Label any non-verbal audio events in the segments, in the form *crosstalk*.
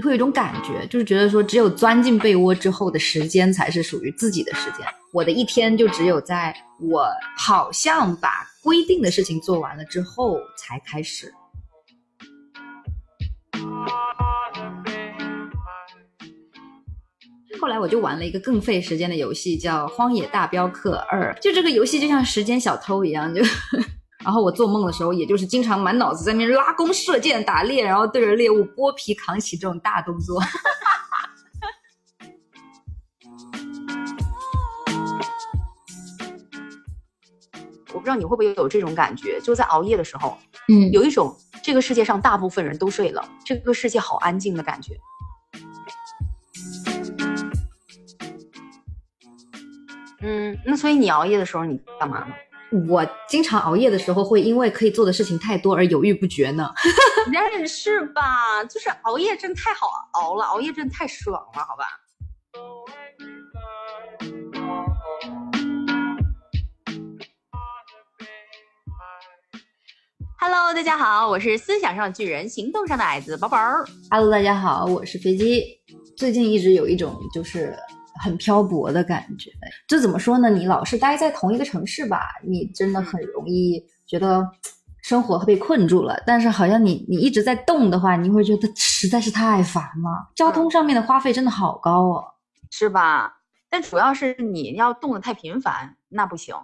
会有一种感觉，就是觉得说，只有钻进被窝之后的时间才是属于自己的时间。我的一天就只有在我好像把规定的事情做完了之后才开始。后来我就玩了一个更费时间的游戏，叫《荒野大镖客二》。就这个游戏就像时间小偷一样，就然后我做梦的时候，也就是经常满脑子在那边拉弓射箭打猎，然后对着猎物剥皮扛起这种大动作。*laughs* 我不知道你会不会有这种感觉，就在熬夜的时候，嗯，有一种这个世界上大部分人都睡了，这个世界好安静的感觉。嗯，那所以你熬夜的时候你干嘛呢？我经常熬夜的时候会因为可以做的事情太多而犹豫不决呢。那也是吧，就是熬夜真太好熬了，熬夜真太爽了，好吧。Hello，大家好，我是思想上的巨人，行动上的矮子宝宝。Hello，大家好，我是飞机。最近一直有一种就是很漂泊的感觉，这怎么说呢？你老是待在同一个城市吧，你真的很容易觉得生活被困住了。但是好像你你一直在动的话，你会觉得实在是太烦了。交通上面的花费真的好高哦，是吧？但主要是你要动的太频繁，那不行。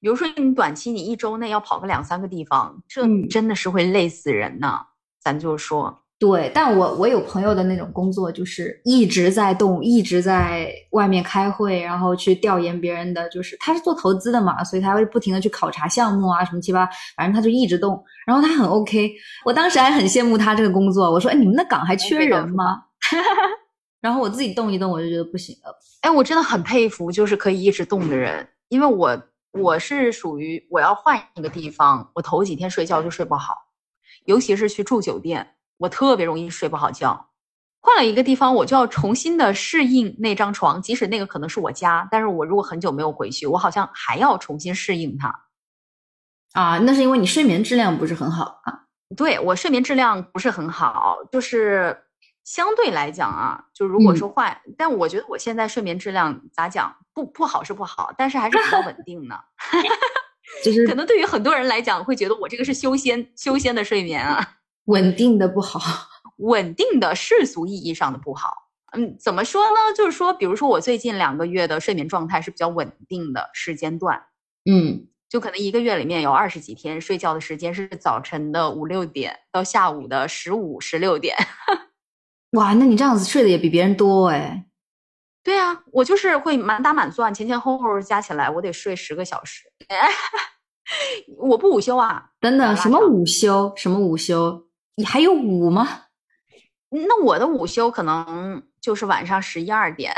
比如说你短期你一周内要跑个两三个地方，这真的是会累死人呢。咱就说，对，但我我有朋友的那种工作，就是一直在动，一直在外面开会，然后去调研别人的，就是他是做投资的嘛，所以他会不停的去考察项目啊什么七八，反正他就一直动，然后他很 OK。我当时还很羡慕他这个工作，我说，哎，你们那岗还缺人吗？*laughs* 然后我自己动一动，我就觉得不行了。*laughs* 哎，我真的很佩服，就是可以一直动的人，因为我。我是属于我要换一个地方，我头几天睡觉就睡不好，尤其是去住酒店，我特别容易睡不好觉。换了一个地方，我就要重新的适应那张床，即使那个可能是我家，但是我如果很久没有回去，我好像还要重新适应它。啊，那是因为你睡眠质量不是很好啊？对我睡眠质量不是很好，就是相对来讲啊，就如果说换，但我觉得我现在睡眠质量咋讲？不不好是不好，但是还是比较稳 *laughs* 定的。就是 *laughs* 可能对于很多人来讲，会觉得我这个是修仙修仙的睡眠啊，稳定的不好，*laughs* 稳定的世俗意义上的不好。嗯，怎么说呢？就是说，比如说我最近两个月的睡眠状态是比较稳定的时间段。嗯，就可能一个月里面有二十几天睡觉的时间是早晨的五六点到下午的十五十六点。*laughs* 哇，那你这样子睡的也比别人多哎。对啊，我就是会满打满算，前前后后加起来，我得睡十个小时。*laughs* 我不午休啊！等等，什么午休？什么午休？你还有午吗？那我的午休可能就是晚上十一二点。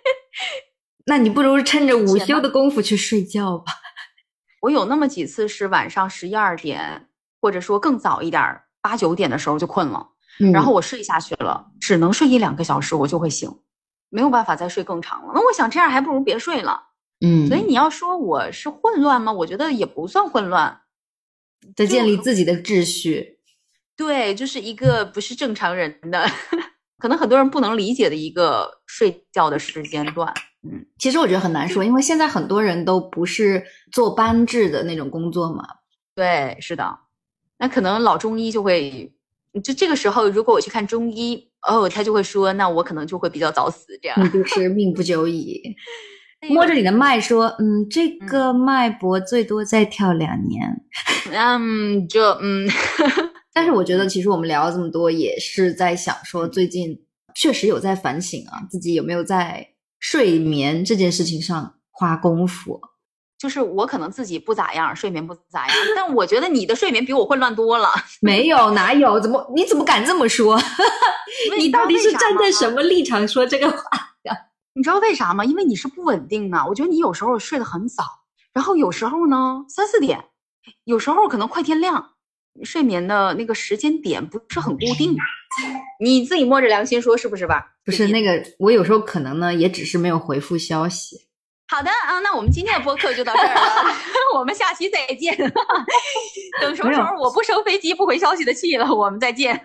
*laughs* 那你不如趁着午休的功夫去睡觉吧。*laughs* 我有那么几次是晚上十一二点，或者说更早一点，八九点的时候就困了，然后我睡下去了，只能睡一两个小时，我就会醒。没有办法再睡更长了，那我想这样还不如别睡了。嗯，所以你要说我是混乱吗？我觉得也不算混乱，在建立自己的秩序。对，就是一个不是正常人的，可能很多人不能理解的一个睡觉的时间段。嗯，其实我觉得很难说，因为现在很多人都不是做班制的那种工作嘛。对，是的，那可能老中医就会，就这个时候如果我去看中医。哦，他就会说，那我可能就会比较早死，这样。你就是命不久矣。摸着你的脉说，嗯，这个脉搏最多再跳两年。*laughs* 嗯，就嗯。但是我觉得，其实我们聊了这么多，也是在想说，最近确实有在反省啊，自己有没有在睡眠这件事情上花功夫。就是我可能自己不咋样，睡眠不咋样，但我觉得你的睡眠比我混乱多了。*laughs* 没有，哪有？怎么？你怎么敢这么说？你到底是站在什么立场说这个话呀？你知道为啥吗？因为你是不稳定的。我觉得你有时候睡得很早，然后有时候呢三四点，有时候可能快天亮，睡眠的那个时间点不是很固定。*laughs* 你自己摸着良心说是不是吧？不是那个，我有时候可能呢也只是没有回复消息。好的啊，那我们今天的播客就到这儿了，*laughs* 我们下期再见。*laughs* 等什么时候我不收飞机不回消息的气了，我们再见。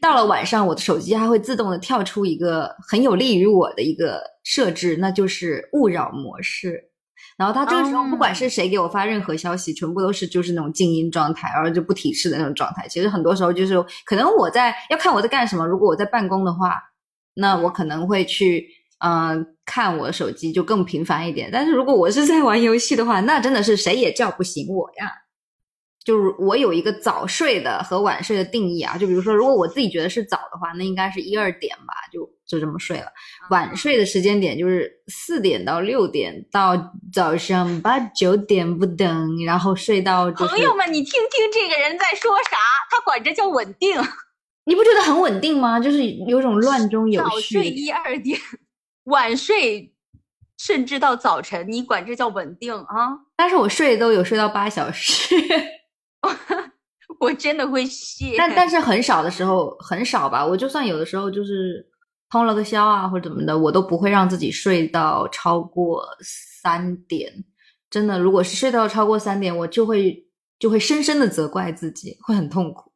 到了晚上，我的手机还会自动的跳出一个很有利于我的一个设置，那就是勿扰模式。然后他这个时候不管是谁给我发任何消息，全部都是就是那种静音状态，然后就不提示的那种状态。其实很多时候就是可能我在要看我在干什么。如果我在办公的话，那我可能会去。嗯，看我的手机就更频繁一点。但是如果我是在玩游戏的话，那真的是谁也叫不醒我呀。就是我有一个早睡的和晚睡的定义啊。就比如说，如果我自己觉得是早的话，那应该是一二点吧，就就这么睡了。晚睡的时间点就是四点到六点到早上八九点不等，然后睡到。朋友们，你听听这个人在说啥？他管这叫稳定。*laughs* 你不觉得很稳定吗？就是有种乱中有序。早睡一二点。晚睡，甚至到早晨，你管这叫稳定啊？但是我睡都有睡到八小时，*laughs* 我真的会谢。但但是很少的时候，很少吧。我就算有的时候就是通了个宵啊，或者怎么的，我都不会让自己睡到超过三点。真的，如果是睡到超过三点，我就会就会深深的责怪自己，会很痛苦。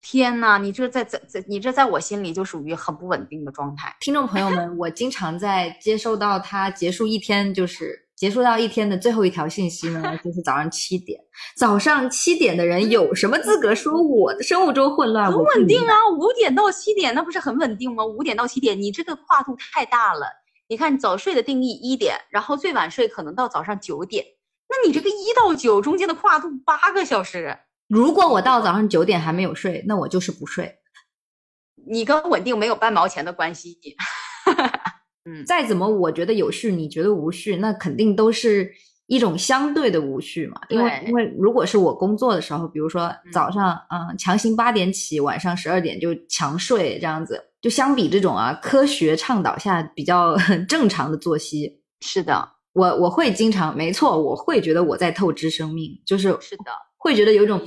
天呐，你这在在在，你这在我心里就属于很不稳定的状态。听众朋友们，我经常在接收到他结束一天，就是结束到一天的最后一条信息呢，就是早上七点。早上七点的人有什么资格说我的生物钟混乱？很稳定啊，五点到七点那不是很稳定吗？五点到七点，你这个跨度太大了。你看早睡的定义一点，然后最晚睡可能到早上九点，那你这个一到九中间的跨度八个小时。如果我到早上九点还没有睡，那我就是不睡。你跟稳定没有半毛钱的关系。*laughs* 嗯，再怎么我觉得有序，你觉得无序，那肯定都是一种相对的无序嘛。因为因为如果是我工作的时候，比如说早上嗯强行八点起，晚上十二点就强睡这样子，就相比这种啊科学倡导下比较 *laughs* 正常的作息，是的，我我会经常没错，我会觉得我在透支生命，就是是的。会觉得有一种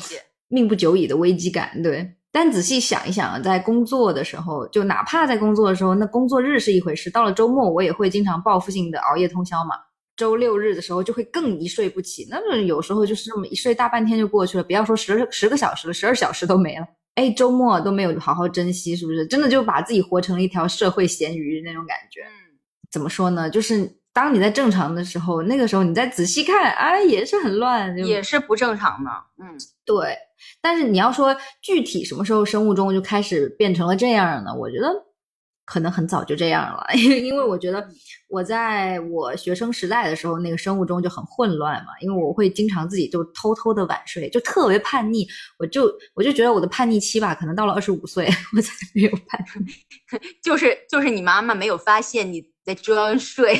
命不久矣的危机感，对。但仔细想一想，在工作的时候，就哪怕在工作的时候，那工作日是一回事，到了周末，我也会经常报复性的熬夜通宵嘛。周六日的时候，就会更一睡不起，那么有时候就是这么一睡大半天就过去了，不要说十十个小时了，十二小时都没了。哎，周末都没有好好珍惜，是不是？真的就把自己活成了一条社会咸鱼那种感觉。嗯，怎么说呢？就是。当你在正常的时候，那个时候你再仔细看，哎，也是很乱，也是不正常的。嗯，对。但是你要说具体什么时候生物钟就开始变成了这样呢？我觉得可能很早就这样了，因 *laughs* 为因为我觉得我在我学生时代的时候，那个生物钟就很混乱嘛，因为我会经常自己就偷偷的晚睡，就特别叛逆。我就我就觉得我的叛逆期吧，可能到了二十五岁我才 *laughs* 没有叛逆，*laughs* 就是就是你妈妈没有发现你。在装睡，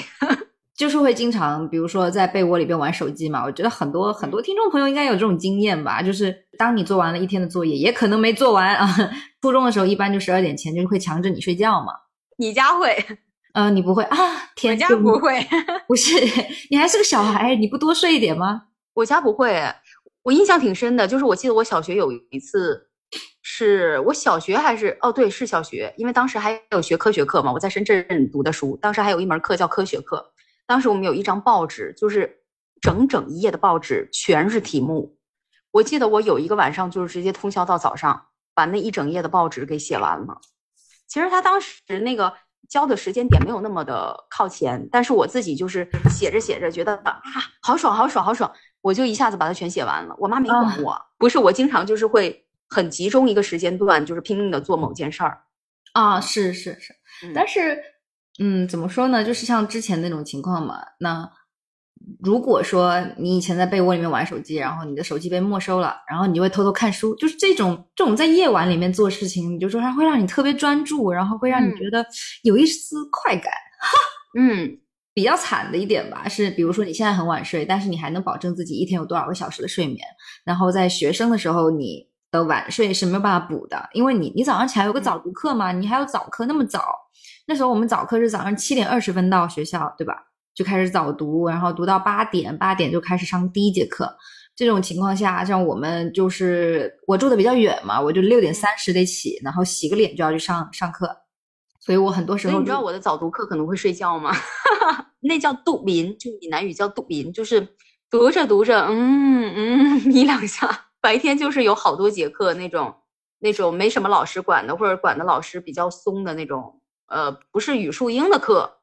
就是会经常，比如说在被窝里边玩手机嘛。我觉得很多很多听众朋友应该有这种经验吧，就是当你做完了一天的作业，也可能没做完啊。初中的时候，一般就十二点前就会强制你睡觉嘛。你家会？嗯，*laughs* 你不会啊？天，家不会，*laughs* 不是你还是个小孩，你不多睡一点吗？我家不会，我印象挺深的，就是我记得我小学有一次。是我小学还是哦？对，是小学，因为当时还有学科学课嘛。我在深圳读的书，当时还有一门课叫科学课。当时我们有一张报纸，就是整整一页的报纸，全是题目。我记得我有一个晚上，就是直接通宵到早上，把那一整页的报纸给写完了。其实他当时那个交的时间点没有那么的靠前，但是我自己就是写着写着，觉得啊，好爽，好爽，好爽，我就一下子把它全写完了。我妈没管我，不是我经常就是会。很集中一个时间段，就是拼命的做某件事儿，啊，是是是，但是，嗯，怎么说呢？就是像之前那种情况嘛。那如果说你以前在被窝里面玩手机，然后你的手机被没收了，然后你就会偷偷看书，就是这种这种在夜晚里面做事情，你就说它会让你特别专注，然后会让你觉得有一丝快感。*laughs* 哈，嗯，比较惨的一点吧，是比如说你现在很晚睡，但是你还能保证自己一天有多少个小时的睡眠，然后在学生的时候你。的晚睡是没有办法补的，因为你你早上起来有个早读课嘛，你还有早课那么早，那时候我们早课是早上七点二十分到学校，对吧？就开始早读，然后读到八点，八点就开始上第一节课。这种情况下，像我们就是我住的比较远嘛，我就六点三十得起，然后洗个脸就要去上上课。所以我很多时候你知道我的早读课可能会睡觉吗？*laughs* 那叫读眠，就闽南语叫读眠，就是读着读着，嗯嗯，*laughs* 眯两下。白天就是有好多节课那种，那种没什么老师管的，或者管的老师比较松的那种，呃，不是语数英的课，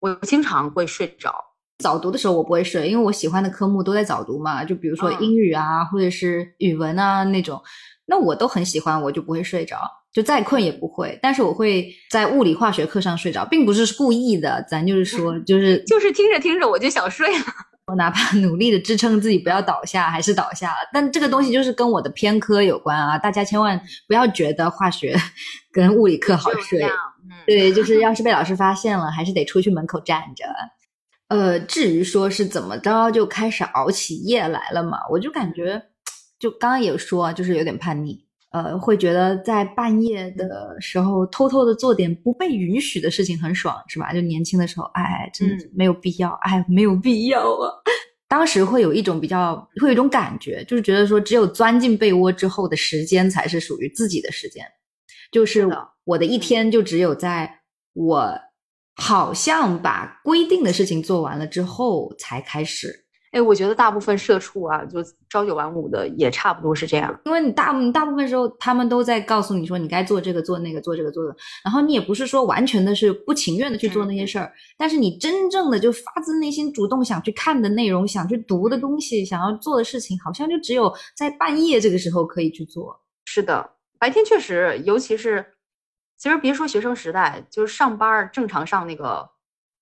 我经常会睡着。早读的时候我不会睡，因为我喜欢的科目都在早读嘛，就比如说英语啊，或者是语文啊那种，那我都很喜欢，我就不会睡着，就再困也不会。但是我会在物理化学课上睡着，并不是故意的，咱就是说，就是就是听着听着我就想睡了。我哪怕努力的支撑自己不要倒下，还是倒下了。但这个东西就是跟我的偏科有关啊！大家千万不要觉得化学跟物理课好睡，*laughs* 对，就是要是被老师发现了，还是得出去门口站着。呃，至于说是怎么着就开始熬起夜来了嘛，我就感觉，就刚刚也说，就是有点叛逆。呃，会觉得在半夜的时候偷偷的做点不被允许的事情很爽，是吧？就年轻的时候，哎，真的没有必要，哎，没有必要啊。当时会有一种比较，会有一种感觉，就是觉得说，只有钻进被窝之后的时间才是属于自己的时间，就是我的一天就只有在我好像把规定的事情做完了之后才开始。哎，我觉得大部分社畜啊，就朝九晚五的，也差不多是这样。因为你大大部分时候，他们都在告诉你说，你该做这个，做那个，做这个，做的。然后你也不是说完全的是不情愿的去做那些事儿，但是你真正的就发自内心主动想去看的内容，想去读的东西，想要做的事情，好像就只有在半夜这个时候可以去做。是的，白天确实，尤其是其实别说学生时代，就是上班正常上那个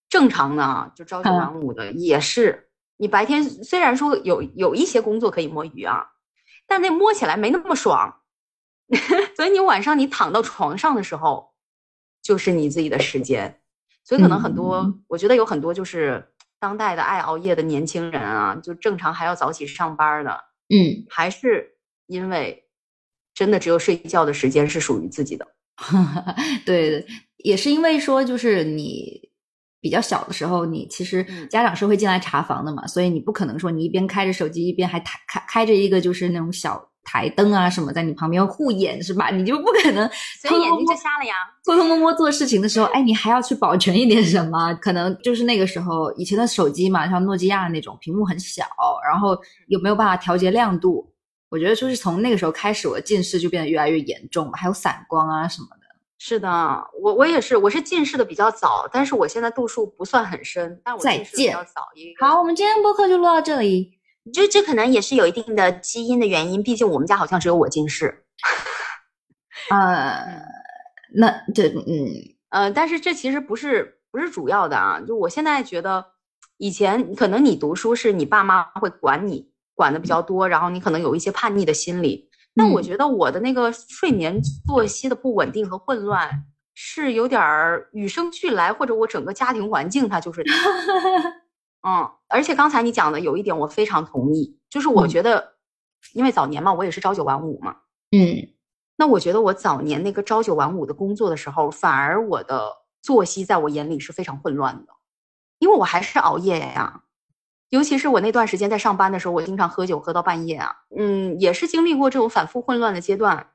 正常的，就朝九晚五的也是。你白天虽然说有有一些工作可以摸鱼啊，但那摸起来没那么爽，*laughs* 所以你晚上你躺到床上的时候，就是你自己的时间。所以可能很多，我觉得有很多就是当代的爱熬夜的年轻人啊，就正常还要早起上班的，嗯，还是因为真的只有睡觉的时间是属于自己的。*laughs* 对，也是因为说就是你。比较小的时候，你其实家长是会进来查房的嘛，所以你不可能说你一边开着手机，一边还开开开着一个就是那种小台灯啊什么在你旁边护眼是吧？你就不可能，*laughs* 所以眼睛就瞎了呀。偷偷摸摸做事情的时候，哎，你还要去保全一点什么？可能就是那个时候以前的手机嘛，像诺基亚那种屏幕很小，然后有没有办法调节亮度？我觉得就是从那个时候开始，我的近视就变得越来越严重，还有散光啊什么的。是的，我我也是，我是近视的比较早，但是我现在度数不算很深，但我近视比较早。好，我们今天播客就录到这里。这这可能也是有一定的基因的原因，毕竟我们家好像只有我近视。*laughs* 呃，那这嗯呃，但是这其实不是不是主要的啊。就我现在觉得，以前可能你读书是你爸妈会管你管的比较多，然后你可能有一些叛逆的心理。但我觉得我的那个睡眠作息的不稳定和混乱，是有点儿与生俱来，或者我整个家庭环境它就是，嗯，而且刚才你讲的有一点我非常同意，就是我觉得，因为早年嘛，我也是朝九晚五嘛，嗯，那我觉得我早年那个朝九晚五的工作的时候，反而我的作息在我眼里是非常混乱的，因为我还是熬夜呀。尤其是我那段时间在上班的时候，我经常喝酒喝到半夜啊，嗯，也是经历过这种反复混乱的阶段，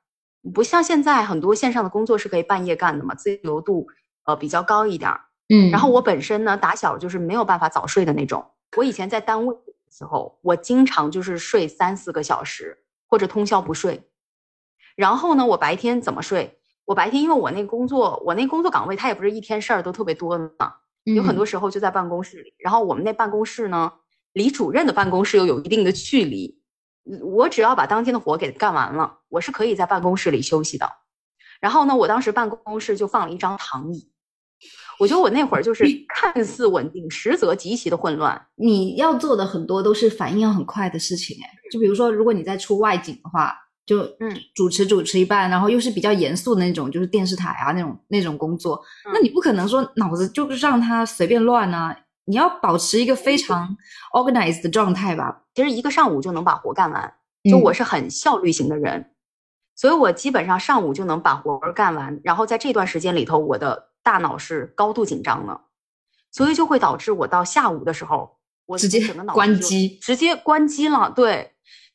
不像现在很多线上的工作是可以半夜干的嘛，自由度呃比较高一点，嗯，然后我本身呢打小就是没有办法早睡的那种，我以前在单位的时候，我经常就是睡三四个小时或者通宵不睡，然后呢，我白天怎么睡？我白天因为我那工作，我那工作岗位它也不是一天事儿都特别多的嘛，有很多时候就在办公室里，然后我们那办公室呢。离主任的办公室又有一定的距离，我只要把当天的活给干完了，我是可以在办公室里休息的。然后呢，我当时办公室就放了一张躺椅，我觉得我那会儿就是看似稳定，实则极其的混乱。你要做的很多都是反应要很快的事情，哎，就比如说，如果你在出外景的话，就嗯，主持主持一半，然后又是比较严肃的那种，就是电视台啊那种那种工作，那你不可能说脑子就让他随便乱呢。你要保持一个非常 *laughs* organized 的状态吧。其实一个上午就能把活干完，就我是很效率型的人，所以我基本上上午就能把活儿干完。然后在这段时间里头，我的大脑是高度紧张的，所以就会导致我到下午的时候，我直接关机，直接关机了。对，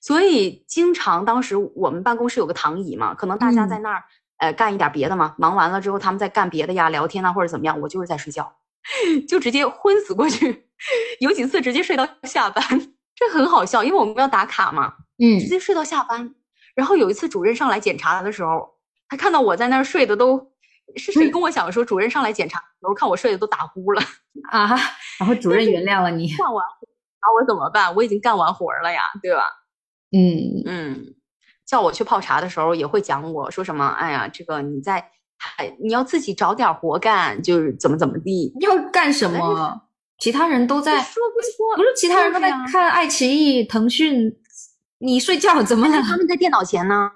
所以经常当时我们办公室有个躺椅嘛，可能大家在那儿呃干一点别的嘛，忙完了之后他们在干别的呀，聊天啊或者怎么样，我就是在睡觉，*laughs* 就直接昏死过去，有几次直接睡到下班，*laughs* 这很好笑，因为我们要打卡嘛，嗯直接睡到下班。然后有一次主任上来检查的时候，他看到我在那儿睡的都，是谁跟我讲说主任上来检查，然后看我睡的都打呼了，啊，然后主任原谅了你，干完活那我怎么办？我已经干完活儿了呀，对吧？嗯嗯，叫我去泡茶的时候也会讲我说什么，哎呀，这个你在，哎你要自己找点活干，就是怎么怎么地。要干什么？其他人都在，说不说，不是其他人都在看爱奇艺、腾讯，你睡觉怎么了？他们在电脑前呢，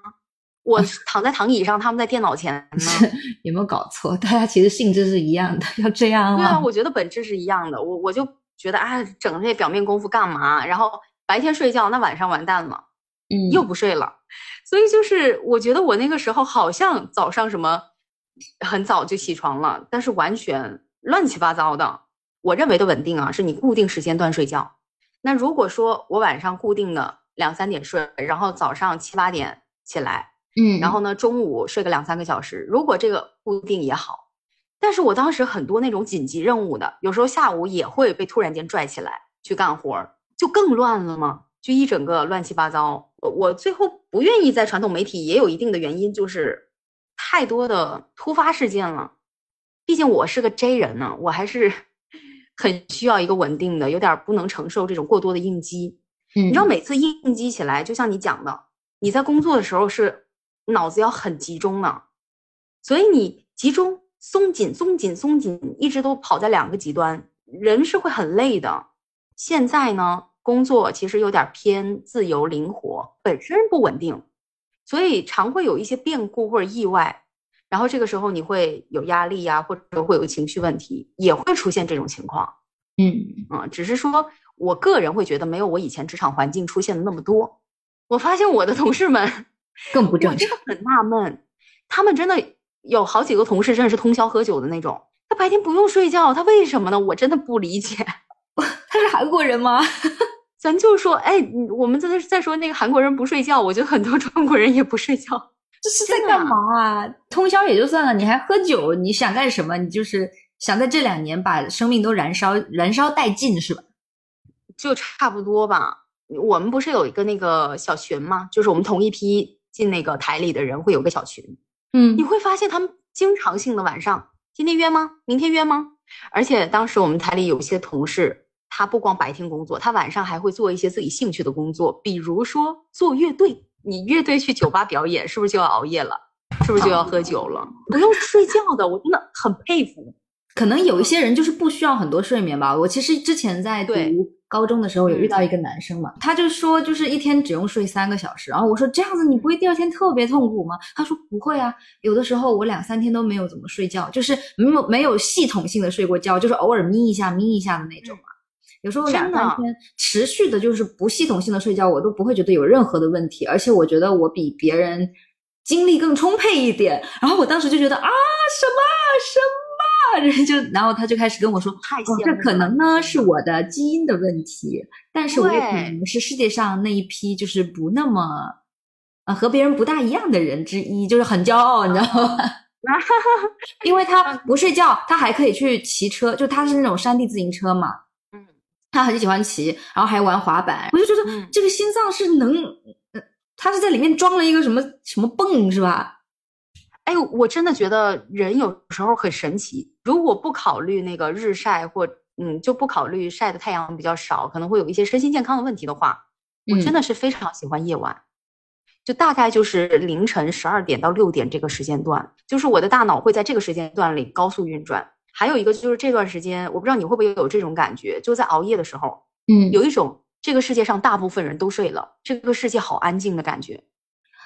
我躺在躺椅上，他们在电脑前呢。有没有搞错？大家其实性质是一样的，要这样对啊，我觉得本质是一样的。我我就觉得，啊，整这些表面功夫干嘛？然后白天睡觉，那晚上完蛋了，嗯，又不睡了。所以就是，我觉得我那个时候好像早上什么很早就起床了，但是完全乱七八糟的。我认为的稳定啊，是你固定时间段睡觉。那如果说我晚上固定的两三点睡，然后早上七八点起来，嗯，然后呢，中午睡个两三个小时，如果这个固定也好，但是我当时很多那种紧急任务的，有时候下午也会被突然间拽起来去干活儿，就更乱了嘛，就一整个乱七八糟。我我最后不愿意在传统媒体，也有一定的原因，就是太多的突发事件了。毕竟我是个 J 人呢，我还是 *laughs* 很需要一个稳定的，有点儿不能承受这种过多的应激。嗯你知道，每次应激起来，就像你讲的，你在工作的时候是脑子要很集中呢，所以你集中、松紧、松紧、松紧，一直都跑在两个极端，人是会很累的。现在呢，工作其实有点偏自由灵活，本身不稳定，所以常会有一些变故或者意外，然后这个时候你会有压力呀、或者会有情绪问题，也会出现这种情况。嗯啊、只是说我个人会觉得没有我以前职场环境出现的那么多。我发现我的同事们，更不正常。真的很纳闷，他们真的有好几个同事真的是通宵喝酒的那种，他白天不用睡觉，他为什么呢？我真的不理解。*laughs* 他是韩国人吗？咱就说，哎，我们在这再说那个韩国人不睡觉，我觉得很多 *laughs* 中国人也不睡觉。这是在干嘛啊？通宵也就算了，你还喝酒，你想干什么？你就是想在这两年把生命都燃烧燃烧殆尽，是吧？就差不多吧。我们不是有一个那个小群吗？就是我们同一批进那个台里的人会有个小群，嗯你会发现他们经常性的晚上，今天约吗？明天约吗？而且当时我们台里有一些同事，他不光白天工作，他晚上还会做一些自己兴趣的工作，比如说做乐队。你乐队去酒吧表演，是不是就要熬夜了？是不是就要喝酒了？不用睡觉的，我真的很佩服。可能有一些人就是不需要很多睡眠吧。我其实之前在读高中的时候有遇到一个男生嘛，他就说就是一天只用睡三个小时，然后我说这样子你不会第二天特别痛苦吗？他说不会啊，有的时候我两三天都没有怎么睡觉，就是没有没有系统性的睡过觉，就是偶尔眯一下眯一下的那种嘛。有时候两三天持续的，就是不系统性的睡觉，我都不会觉得有任何的问题，而且我觉得我比别人精力更充沛一点。然后我当时就觉得啊，什么什么，人 *laughs* 就然后他就开始跟我说，太哦，这可能呢是我的基因的问题，但是我也可能是世界上那一批就是不那么，呃，和别人不大一样的人之一，就是很骄傲，你知道吗？*laughs* *laughs* 因为他不睡觉，他还可以去骑车，就他是那种山地自行车嘛，嗯他很喜欢骑，然后还玩滑板，我就觉得嗯这个心脏是能，呃他是在里面装了一个什么什么泵是吧？哎，我真的觉得人有时候很神奇。如果不考虑那个日晒或嗯，就不考虑晒的太阳比较少，可能会有一些身心健康的问题的话，我真嗯的是非常喜欢夜晚。就大概就是凌晨十二点到六点这个时间段，就是我的大脑会在这个时间段里高速运转。还有一个就是这段时间，我不知道你会不会有这种感觉，就在熬夜的时候，嗯，有一种这个世界上大部分人都睡了，这个世界好安静的感觉。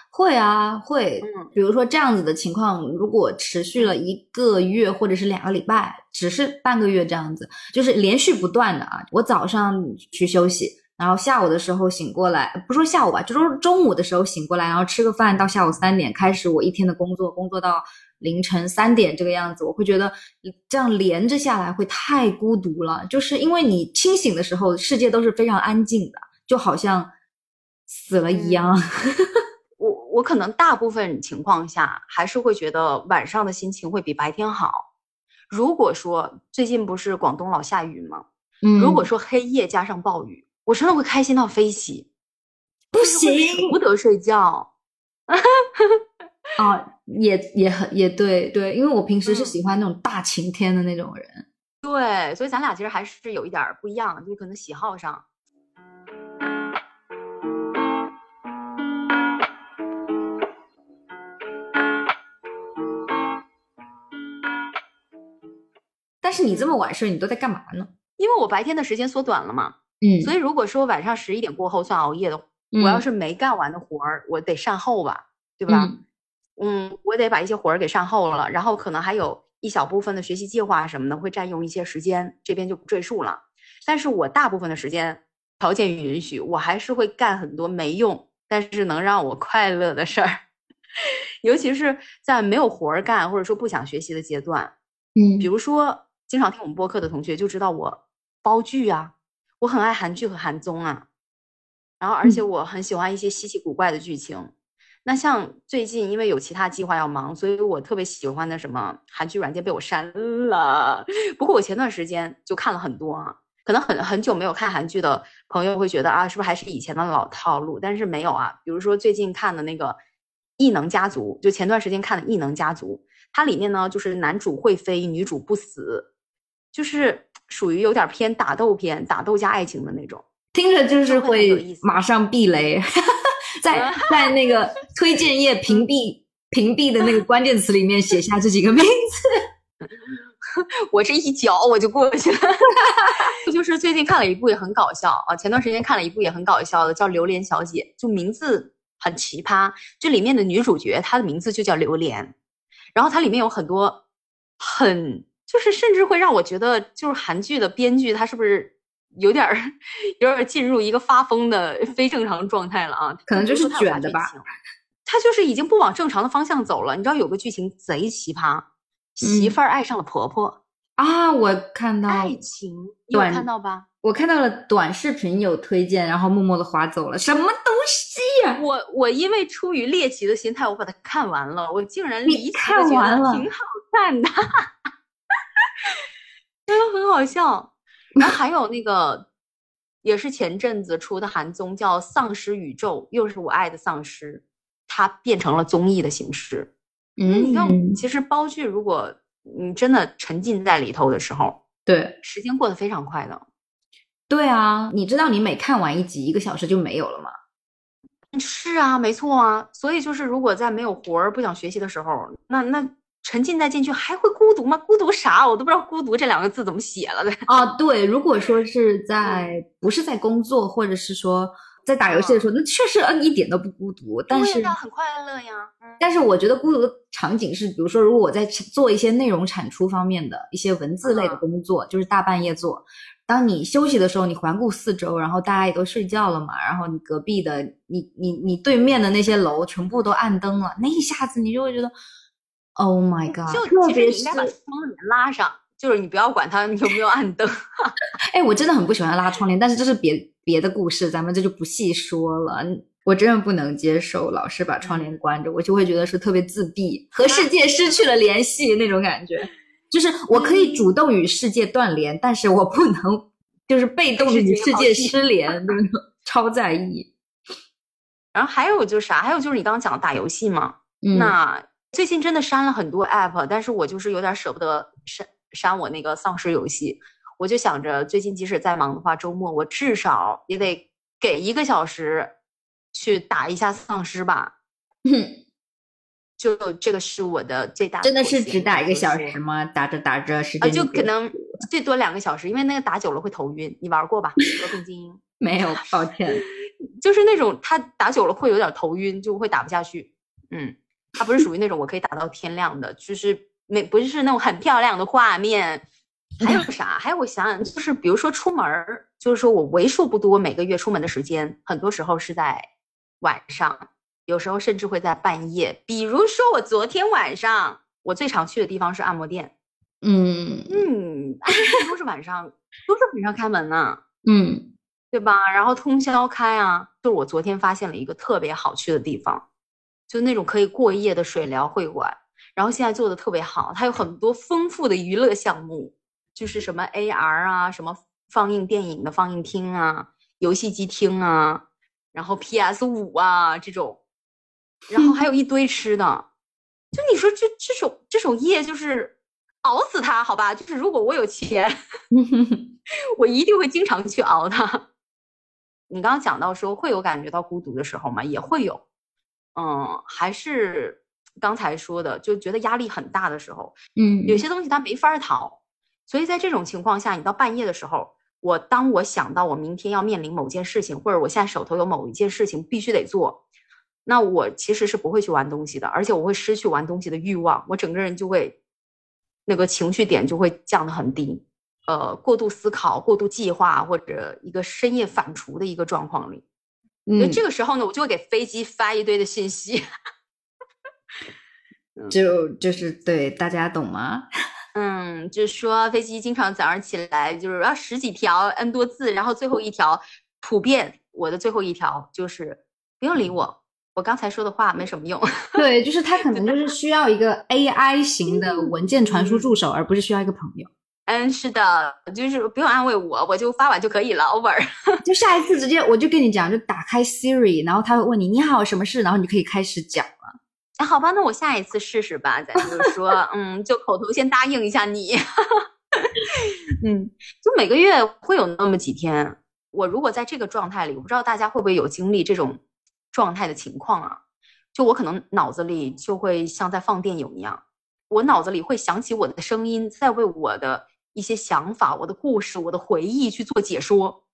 会啊，会。嗯比如说这样子的情况，如果持续了一个月或者是两个礼拜，只是半个月这样子，就是连续不断的啊。我早上去休息，然后下午的时候醒过来，不说下午吧，就是中午的时候醒过来，然后吃个饭，到下午三点开始我一天的工作，工作到凌晨三点这个样子，我会觉得这样连着下来会太孤独了。就是因为你清醒的时候，世界都是非常安静的，就好像死了一样。我我可能大部分情况下还是会觉得晚上的心情会比白天好。如果说最近不是广东老下雨吗？嗯，如果说黑夜加上暴雨，我真的会开心到飞起，不行，不得睡觉。*laughs* 啊，也也很也对对，因为我平时是嗯喜欢那种大晴天的那种人。对，所以咱俩其实还是有一点儿不一样，就可能喜好上。但是你这么晚睡，你都在干嘛呢？因为我白天的时间缩短了嘛，嗯所以如果说晚上十一点过后算熬夜的我要是没干完的活儿，我得善后吧，对吧？嗯嗯，我得把一些活儿给善后了，然后可能还有一小部分的学习计划什么的会占用一些时间，这边就不赘述了。但是我大部分的时间，条件允许，我还是会干很多没用，但是能让我快乐的事儿，*laughs* 尤其是在没有活儿干或者说不想学习的阶段，嗯比如说经常听我们播客的同学就知道我煲剧啊，我很爱韩剧和韩综啊，然后而且我很喜欢一些稀奇古怪的剧情。那像最近因为有其他计划要忙，所以我特别喜欢的什么韩剧软件被我删了。*laughs* 不过我前段时间就看了很多啊，可能很很久没有看韩剧的朋友会觉得啊，是不是还是以前的老套路？但是没有啊，比如说最近看的那个《异能家族》，就前段时间看的《异能家族》，它里面呢就是男主会飞，女主不死，就是属于有点偏打斗片，打斗加爱情的那种。听着就是会马上避雷，*laughs* 在 *laughs* 在那个推荐页屏蔽屏蔽的那个关键词里面写下这几个名字。*laughs* 我这一脚我就过去了。*laughs* 就是最近看了一部也很搞笑啊，前段时间看了一部也很搞笑的，叫《榴莲小姐》，就名字很奇葩。这里面的女主角她的名字就叫榴莲，然后它里面有很多很就是甚至会让我觉得，就是韩剧的编剧他是不是有点儿有点儿进入一个发疯的非正常状态了啊？可能就是卷的吧。他就是已经不往正常的方向走了。你知道有个剧情贼奇葩，媳嗯妇儿爱上了婆婆，啊，我看到爱情，你有看到吧？我看到了短视频有推荐，然后默默的划走了，什么东西呀、我我因为出于猎奇的心态，我把它看完了，我竟然你离看完了挺好看的，*laughs* 真的很好笑。然后还有那个也是前阵子出的韩综，叫《丧尸宇宙》，又是我爱的丧尸，它变成了综艺的形式。嗯，你看，其实煲剧如果你真的沉浸在里头的时候，对时间过得非常快的。对啊，你知道你每看完一集，一个小时就没有了吗？是啊，没错啊。所以就是，如果在没有活儿、不想学习的时候，那那沉浸在进去还会孤独吗？孤独啥？我都不知道“孤独”这两个字怎么写了的。啊，对，如果说是在不是在工作，或者是说在打游戏的时候，那确实嗯一点都不孤独。但是对呀，很快乐呀。嗯但是我觉得孤独的场景是，比如说，如果我在做一些内容产出方面的一些文字类的嗯工作，就是大半夜做。当你休息的时候，你环顾四周，然后大家也都睡觉了嘛，然后你隔壁的、你、你、你对面的那些楼全部都暗灯了，那一下子你就会觉得，Oh my god！就特别是其实你应该把窗帘拉上，就是你不要管它有没有暗灯。*laughs* 哎，我真的很不喜欢拉窗帘，但是这是别别的故事，咱们这就不细说了。我真的不能接受老是把窗帘关着，我就会觉得是特别自闭，和世界失去 *laughs* 了联系那种感觉。就是我可以主动与世界断联，但是我不能就是被动的与世界失 *laughs* 联，就是超在意。然后还有就是啥？还有就是你刚刚讲的打游戏嘛。嗯，那最近真的删了很多 app，但是我就是有点舍不得删删我那个丧尸游戏。我就想着最近即使再忙的话，周末我至少也得给一个小时去打一下丧尸吧。*laughs* 就这个是我的最大的真的是只打一个小说时吗？打着打着时啊，间过就可能最多两个小时，因为那个打久了会头晕。你玩过吧？《和平精英 *laughs*》没有，抱歉。*laughs* 就是那种他打久了会有点头晕，就会打不下去。嗯，他不是属于那种我可以打到天亮的，就是没不是那种很漂亮的画面。还有啥？还有我想想，就是比如说出门儿，就是说我为数不多每个月出门的时间，很多时候是在晚上，有时候甚至会在半夜。比如说我昨天晚上，我最常去的地方是按摩店。嗯嗯，按摩店都是晚上，都是晚上开门呢。嗯对吧？然后通宵开啊，就是我昨天发现了一个特别好去的地方，就那种可以过夜的水疗会馆。然后现在做的特别好，它有很多丰富的娱乐项目，就是什么 AR 啊，什么放映电影的放映厅啊，游戏机厅啊，然后 PS 五啊这种，然后还有一堆吃的。就你说这这种这种夜就是熬死它，好吧？就是如果我有钱，*laughs* 我一定会经常去熬它。*laughs* 你刚刚讲到说会有感觉到孤独的时候吗？也会有，嗯，还是。刚才说的，就觉得压力很大的时候，嗯，有些东西它没法逃，所以在这种情况下，你到半夜的时候，我当我想到我明天要面临某件事情，或者我现在手头有某一件事情必须得做，那我其实是不会去玩东西的，而且我会失去玩东西的欲望，我整个人就会那个情绪点就会降得很低，呃，过度思考、过度计划或者一个深夜反刍的一个状况里，嗯，这个时候呢，我就会给飞机发一堆的信息。就就是对大家懂吗？*laughs* 嗯，就是说飞机经常早上起来就是要十几条 n 多字，然后最后一条普遍我的最后一条就是不用理我，我刚才说的话没什么用。对，就是他 *laughs* 可能就是需要一个 AI 型的文件传输助手，而不是需要一个朋友。嗯，是的，就是不用安慰我，我就发完就可以了，over。*laughs* 就下一次直接我就跟你讲，就打开 Siri，然后他会问你你好什么事，然后你就可以开始讲了。那好吧，那我下一次试试吧。咱就是说，嗯，就口头先答应一下你。*laughs* 嗯，就每个月会有那么几天，我如果在这个状态里，我不知道大家会不会有经历这种状态的情况啊？就我可能脑子里就会像在放电影一样，我脑子里会想起我的声音，在为我的一些想法、我的故事、我的回忆去做解说，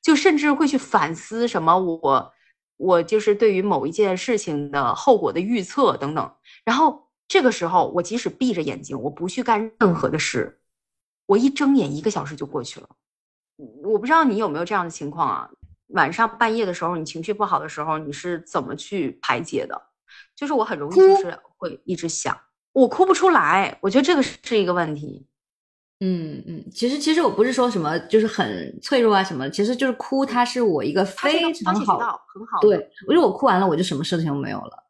就甚至会去反思什么我。我就是对于某一件事情的后果的预测等等，然后这个时候我即使闭着眼睛，我不去干任何的事，我一睁眼一个小时就过去了。我不知道你有没有这样的情况啊？晚上半夜的时候，你情绪不好的时候，你是怎么去排解的？就是我很容易就是会一直想，我哭不出来，我觉得这个是一个问题。嗯嗯，其实其实我不是说什么就是很脆弱啊什么，其实就是哭，它是我一个非常好很好。对，我觉得我哭完了，我就什么事情都没有了。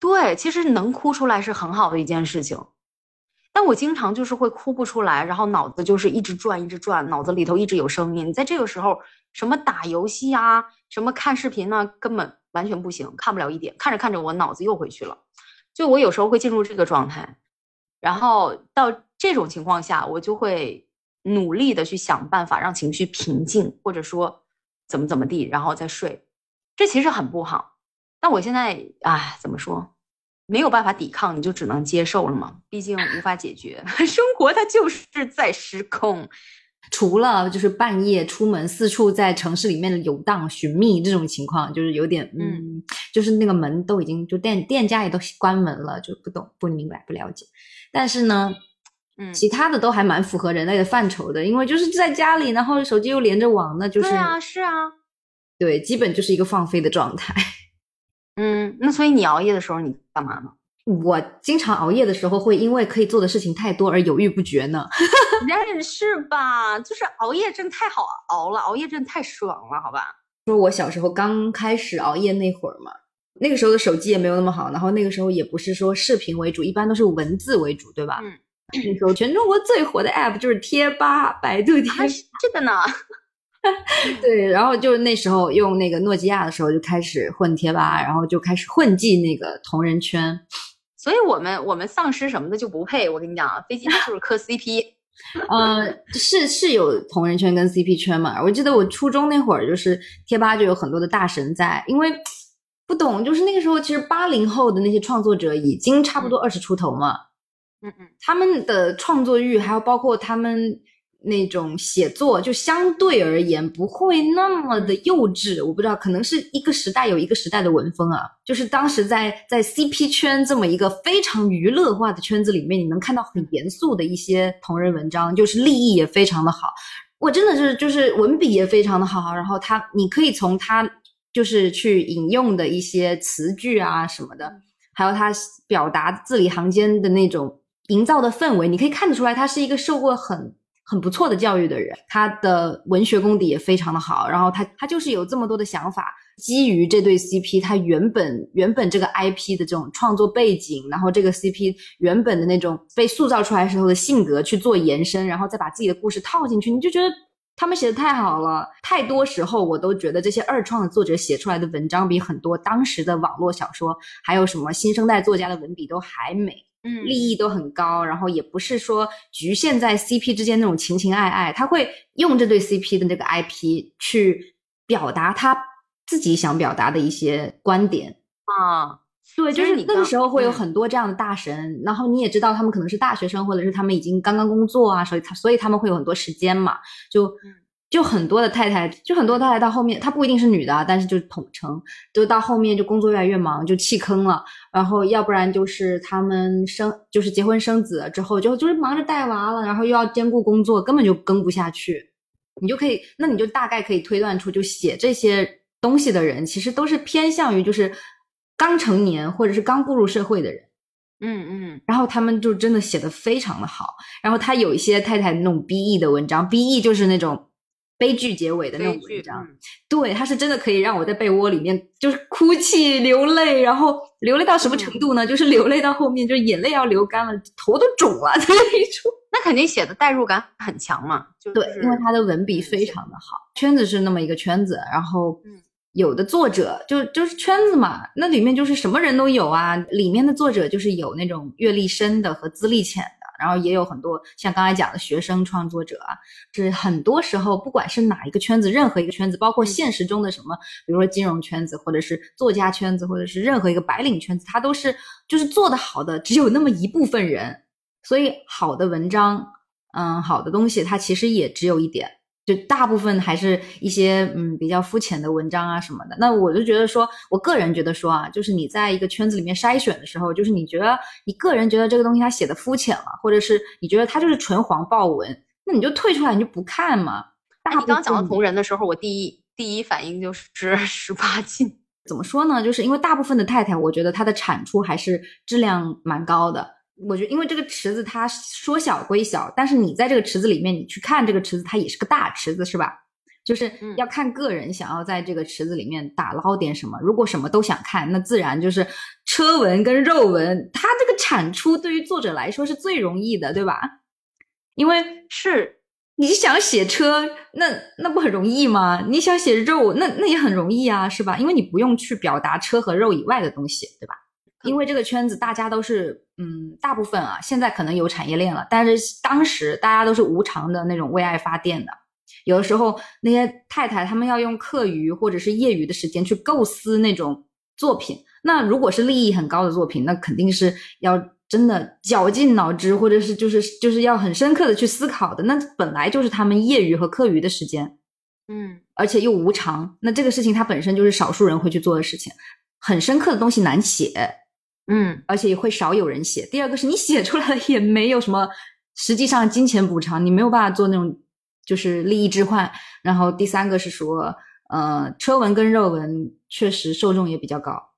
对，其实能哭出来是很好的一件事情，但我经常就是会哭不出来，然后脑子就是一直转一直转，脑子里头一直有声音。在这个时候，什么打游戏啊，什么看视频呢，根本完全不行，看不了一点。看着看着，我脑子又回去了。就我有时候会进入这个状态，然后到。这种情况下，我就会努力的去想办法让情绪平静，或者说怎么怎么地，然后再睡。这其实很不好。但我现在，哎，怎么说？没有办法抵抗，你就只能接受了嘛。毕竟无法解决，*laughs* 生活它就是在失控。除了就是半夜出门四处在城市里面游荡寻觅这种情况，就是有点，嗯，就是那个门都已经就店店家也都关门了，就不懂不明白不了解。但是呢。嗯，其他的都还蛮符合人类的范畴的，因为就是在家里，然后手机又连着网，那就是对啊，是啊，对，基本就是一个放飞的状态。*laughs* 嗯，那所以你熬夜的时候你干嘛呢？我经常熬夜的时候会因为可以做的事情太多而犹豫不决呢。*laughs* 那是吧？就是熬夜真太好熬了，熬夜真太爽了，好吧？说我小时候刚开始熬夜那会儿嘛，那个时候的手机也没有那么好，然后那个时候也不是说视频为主，一般都是文字为主，对吧？嗯。那时候全中国最火的 app 就是贴吧，百度贴吧。这个呢？对，然后就是那时候用那个诺基亚的时候就开始混贴吧，然后就开始混迹那个同人圈。所以我们我们丧尸什么的就不配。我跟你讲啊，飞机就是磕 CP。*laughs* 呃，是是有同人圈跟 CP 圈嘛？我记得我初中那会儿就是贴吧就有很多的大神在，因为不懂，就是那个时候其实八零后的那些创作者已经差不多二十出头嘛。嗯嗯嗯，他们的创作欲，还有包括他们那种写作，就相对而言不会那么的幼稚。我不知道，可能是一个时代有一个时代的文风啊。就是当时在在 CP 圈这么一个非常娱乐化的圈子里面，你能看到很严肃的一些同人文章，就是立意也非常的好。我真的是就是文笔也非常的好，然后他你可以从他就是去引用的一些词句啊什么的，还有他表达字里行间的那种。营造的氛围，你可以看得出来，他是一个受过很很不错的教育的人，他的文学功底也非常的好，然后他他就是有这么多的想法，基于这对 CP，他原本原本这个 IP 的这种创作背景，然后这个 CP 原本的那种被塑造出来时候的性格去做延伸，然后再把自己的故事套进去，你就觉得。他们写的太好了，太多时候我都觉得这些二创的作者写出来的文章比很多当时的网络小说，还有什么新生代作家的文笔都还美，嗯，立意都很高，然后也不是说局限在 CP 之间那种情情爱爱，他会用这对 CP 的这个 IP 去表达他自己想表达的一些观点啊。对，就是那个时候会有嗯。很多这样的大神，然后你也知道他们可能是大学生，或者是他们已经刚刚工作啊，所以他所以他们会有很多时间嘛，就嗯就很多的太太，就很多太太到后面，她不一定是女的啊，但是就是统称，就到后面就工作越来越忙，就弃坑了，然后要不然就是他们生就是结婚生子了之后，就就是忙着带娃了，然后又要兼顾工作，根本就跟不下去。你就可以，那你就大概可以推断出，就写这些东西的人，其实都是偏向于就是刚成年或者是刚步入社会的人。嗯嗯然后他们就真的写的非常的好。然后他有一些太太那种 BE 的文章，BE 就是那种悲剧结尾的那种剧文章，嗯。对，他是真的可以让我在被窝里面就是哭泣流泪，然后流泪到什么程度呢？就是流泪到后面就是眼泪要流干了，头都肿了的那 *laughs* 一种。那肯定写的代入感很强嘛，就对，因为他的文笔嗯非常的好，圈子是那么一个圈子，然后嗯。有的作者就就是圈子嘛，那里面就是什么人都有啊，里面的作者就是有那种阅历深的和资历浅的，然后也有很多像刚才讲的学生创作者啊，是很多时候不管是哪一个圈子，任何一个圈子，包括现实中的什么，比如说金融圈子，或者是作家圈子，或者是任何一个白领圈子，他都是就是做得好的只有那么一部分人，所以好的文章，嗯，好的东西，它其实也只有一点，就大部分还是一些嗯比较肤浅的文章啊什么的。那我就觉得说，我个人觉得说啊，就是你在一个圈子里面筛选的时候，就是你觉得你个人觉得这个东西它写的肤浅了，或者是你觉得它就是纯黄暴文，那你就退出来，你就不看嘛。那你刚刚讲到同人的时候，我第一第一反应就是 *laughs* 十八禁。怎么说呢？就是因为大部分的太太，我觉得她的产出还是质量蛮高的。我觉得，因为这个池子它说小归小，但是你在这个池子里面，你去看这个池子，它也是个大池子，是吧？就是嗯要看个人想要在这个池子里面打捞点什么。如果什么都想看，那自然就是车文跟肉文，它这个产出对于作者来说是最容易的，对吧？因为是你想写车，那那不很容易吗？你想写肉，那那也很容易啊，是吧？因为你不用去表达车和肉以外的东西，对吧？因为这个圈子大家都是，嗯，大部分啊，现在可能有产业链了，但是当时大家都是无偿的那种为爱发电的。有的时候那些太太她们要用课余或者是业余的时间去构思那种作品，那如果是利益很高的作品，那肯定是要真的绞尽脑汁，或者是就是就是要很深刻的去思考的。那本来就是他们业余和课余的时间，嗯而且又无偿，那这个事情它本身就是少数人会去做的事情，很深刻的东西难写，嗯而且也会少有人写。第二个是你写出来了也没有什么实际上金钱补偿，你没有办法做那种就是利益置换。然后第三个是说，呃，车文跟肉文确实受众也比较高。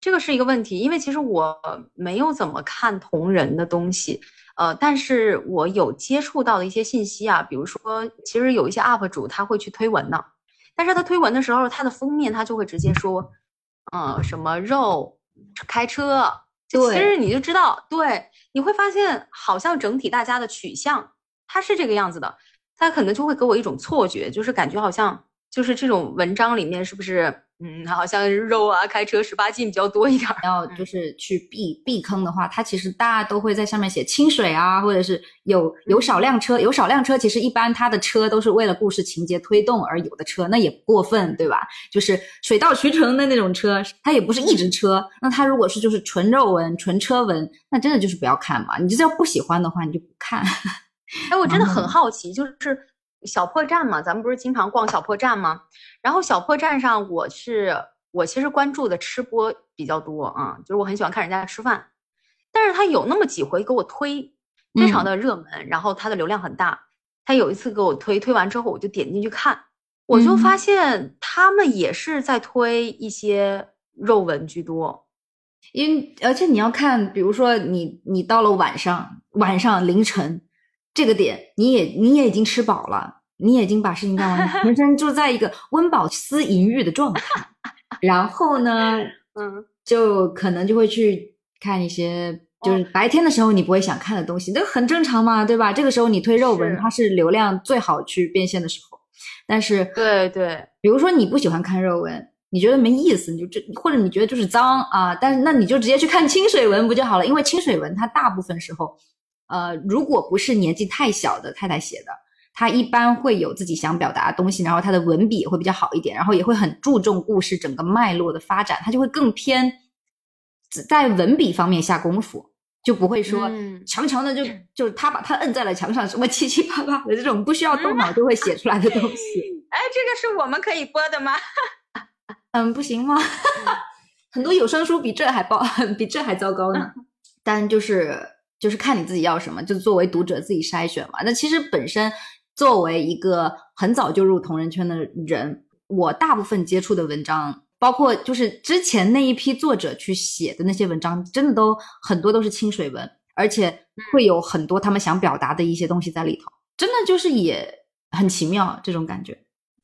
这个是一个问题，因为其实我没有怎么看同人的东西，呃，但是我有接触到的一些信息啊，比如说，其实有一些 UP 主他会去推文呢，但是他推文的时候，他的封面他就会直接说，呃，什么肉开车，就其实你就知道，对，你会发现好像整体大家的取向它是这个样子的，他可能就会给我一种错觉，就是感觉好像就是这种文章里面是不是，嗯，好像肉啊、开车、十八禁比较多一点儿。要就是去避避坑的话，它其实大家都会在上面写清水啊，或者是有有少量车，有少量车，其实一般它的车都是为了故事情节推动而有的车，那也不过分，对吧？就是水到渠成的那种车，它也不是一直车。那它如果是就是纯肉文、纯车文，那真的就是不要看嘛。你就是要不喜欢的话，你就不看。哎，我真的很好奇，就是小破站嘛，咱们不是经常逛小破站吗？然后小破站上，我是我其实关注的吃播比较多啊，就是我很喜欢看人家吃饭，但是他有那么几回给我推，非常嗯的热门，然后他的流量很大。他有一次给我推，推完之后我就点进去看，我就发嗯现他们也是在推一些肉文居多。因而且你要看，比如说你你到了晚上晚上凌晨，这个点，你也你也已经吃饱了，你也已经把事情干完，*laughs* 了，全身就在一个温饱思淫欲的状态。*laughs* 然后呢，嗯，就可能就会去看一些，就是白天的时候你不会想看的东西，这很正常嘛，对吧？这个时候你推肉文，是它是流量最好去变现的时候。但是，对对，比如说你不喜欢看肉文，你觉得没意思，你就这，或者你觉得就是脏啊，但是那你就直接去看清水文不就好了？因为清水文它大部分时候，呃，如果不是年纪太小的太太写的，她一般会有自己想表达的东西，然后她的文笔也会比较好一点，然后也会很注重故事整个脉络的发展，她就会更偏在文笔方面下功夫，就不会说嗯强强的就就是她把她摁在了墙上，什么七七八八的这种不需要动脑就会写出来的东西。哎，这个是我们可以播的吗？嗯，不行吗？*laughs* 很多有声书比这还爆，*laughs* 比这还糟糕呢。但就是就是看你自己要什么，就作为读者自己筛选嘛。那其实本身作为一个很早就入同人圈的人，我大部分接触的文章，包括就是之前那一批作者去写的那些文章，真的都很多都是清水文，而且会有很多他们想表达的一些东西在里头，真的就是也很奇妙这种感觉。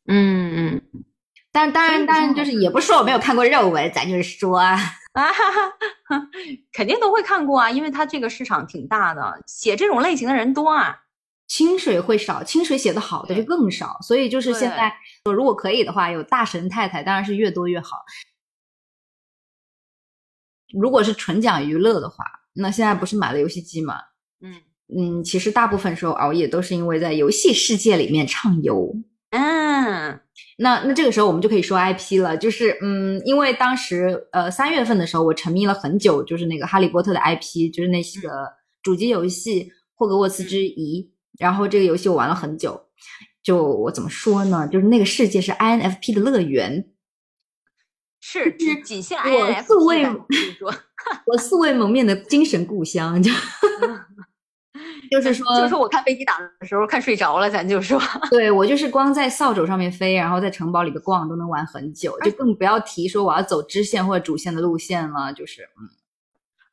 嗯嗯但当然，当然就是也不是说我没有看过肉文，咱就是说啊，啊哈哈，肯定都会看过啊，因为它这个市场挺大的，写这种类型的人多啊。清水会少，清水写的好的就更少，所以就是现在如果可以的话，有大神太太当然是越多越好。如果是纯讲娱乐的话，那现在不是买了游戏机嘛？嗯嗯，其实大部分时候熬夜都是因为在游戏世界里面畅游。嗯那那这个时候我们就可以说 IP 了，就是嗯，因为当时呃三月份的时候，我沉迷了很久，就是那个哈利波特的 IP，就是那个主机游戏《霍格沃茨之遗》，然后这个游戏我玩了很久。就我怎么说呢？就是那个世界是 INFP 的乐园，是只仅限我 INF 素未，*laughs* 我素未谋面的精神故乡，就 *laughs* 就是说，就是说我看飞机打的时候看睡着了，咱就说，*laughs* 对我就是光在扫帚上面飞，然后在城堡里边逛都能玩很久，就更不要提说我要走支线或者主线的路线了。就是，嗯，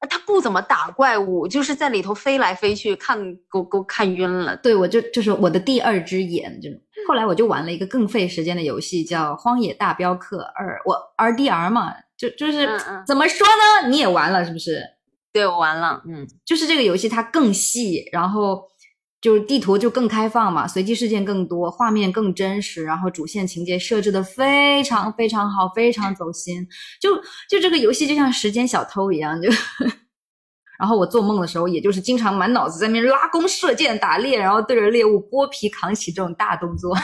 他不怎么打怪物，就是在里头飞来飞去，看给我给我看晕了。对我就就是我的第二只眼这种。后来我就玩了一个更费时间的游戏，叫《荒野大镖客二》，我 RDR 嘛，就就是、嗯嗯怎么说呢？你也玩了是不是？对我玩了，嗯就是这个游戏它更细，然后就是地图就更开放嘛，随机事件更多，画面更真实，然后主线情节设置的非常非常好，非常走心。就就这个游戏就像时间小偷一样，就。*laughs* 然后我做梦的时候，也就是经常满脑子在那边拉弓射箭打猎，然后对着猎物剥皮扛起这种大动作。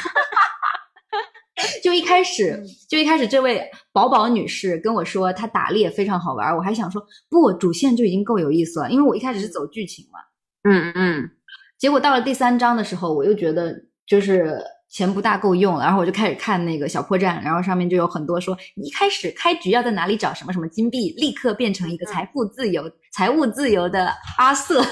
就一开始，就一开始，这位宝宝女士跟我说她打猎非常好玩，我还想说不，主线就已经够有意思了，因为我一开始是走剧情嘛。嗯嗯结果到了第三章的时候，我又觉得就是钱不大够用了，然后我就开始看那个小破站，然后上面就有很多说你一开始开局要在哪里找什么什么金币，立刻变成一个财富自由、财务自由的阿瑟。*laughs*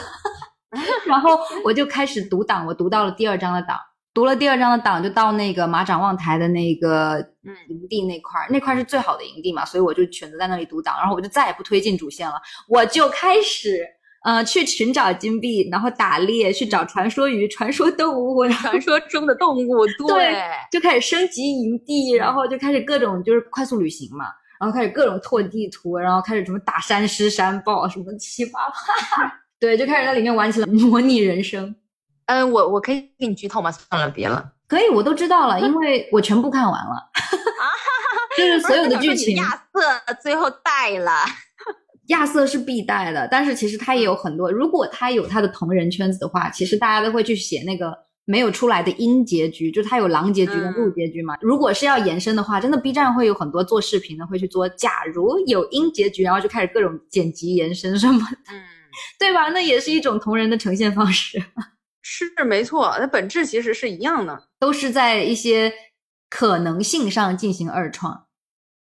*laughs* 然后我就开始读档，我读到了第二章的档，读了第二章的档，就到那个马掌望台的那个嗯营地那块儿，那块儿是最好的营地嘛，所以我就选择在那里读档，然后我就再也不推进主线了，我就开始。呃，去寻找金币，然后打猎，去找传说鱼、传说动物，传说中的动物，*laughs* 对就开始升级营地，然后就开始各种就是快速旅行嘛，然后开始各种拓地图，然后开始什么打山狮、山豹什么七八八，*laughs* 对，就开始在里面玩起了模拟人生。嗯，我我可以给你剧透吗？算了，别了。可以，我都知道了，因为我全部看完了，*laughs* 就是所有的剧情。*laughs* 亚瑟最后带了，*laughs* 亚瑟是必带的，但是其实他也有很多。如果他有他的同人圈子的话，其实大家都会去写那个没有出来的阴结局，就是他有狼结局跟鹿结局嘛。如果是要延伸的话，真的 B 站会有很多做视频的会去做，假如有阴结局，然后就开始各种剪辑延伸什么的，嗯，对吧？那也是一种同人的呈现方式，是没错，它本质其实是一样的。都是在一些可能性上进行二创，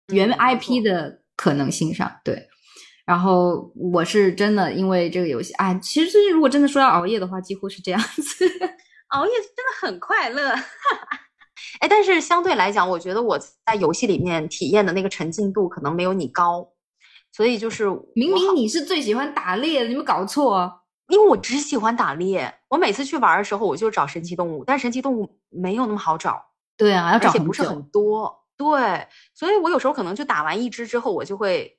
原 IP 的可能性上，对。然后我是真的因为这个游戏，哎，其实最近如果真的说要熬夜的话，几乎是这样子。*laughs* 熬夜真的很快乐。*laughs* 哎，但是相对来讲，我觉得我在游戏里面体验的那个沉浸度可能没有你高，所以就是明明你是最喜欢打猎的，你们搞错、啊。因为我只喜欢打猎，我每次去玩的时候，我就找神奇动物，但是神奇动物没有那么好找，对啊。而且不是很多，对，所以我有时候可能就打完一只之后，我就会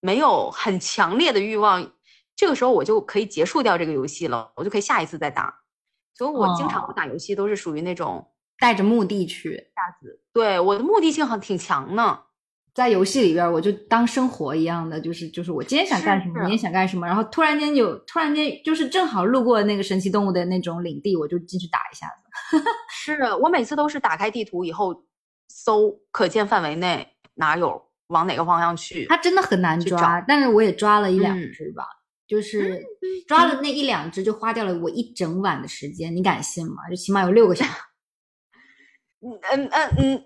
没有很强烈的欲望，这个时候我就可以结束掉这个游戏了，我就可以下一次再打。所以我经常不打游戏都是属于那种带着目的去，下子，对，我的目的性很挺强的。在游戏里边，我就当生活一样的，就是就是我今天想干什么，明天想干什么，然后突然间有突然间就是正好路过那个神奇动物的那种领地，我就进去打一下子。*laughs* 是我每次都是打开地图以后搜可见范围内哪有往哪个方向去。它真的很难抓，但是我也抓了一两只吧，就是抓了那一两只就花掉了我一整晚的时间，你敢信吗？就起码有六个小时。嗯嗯嗯嗯。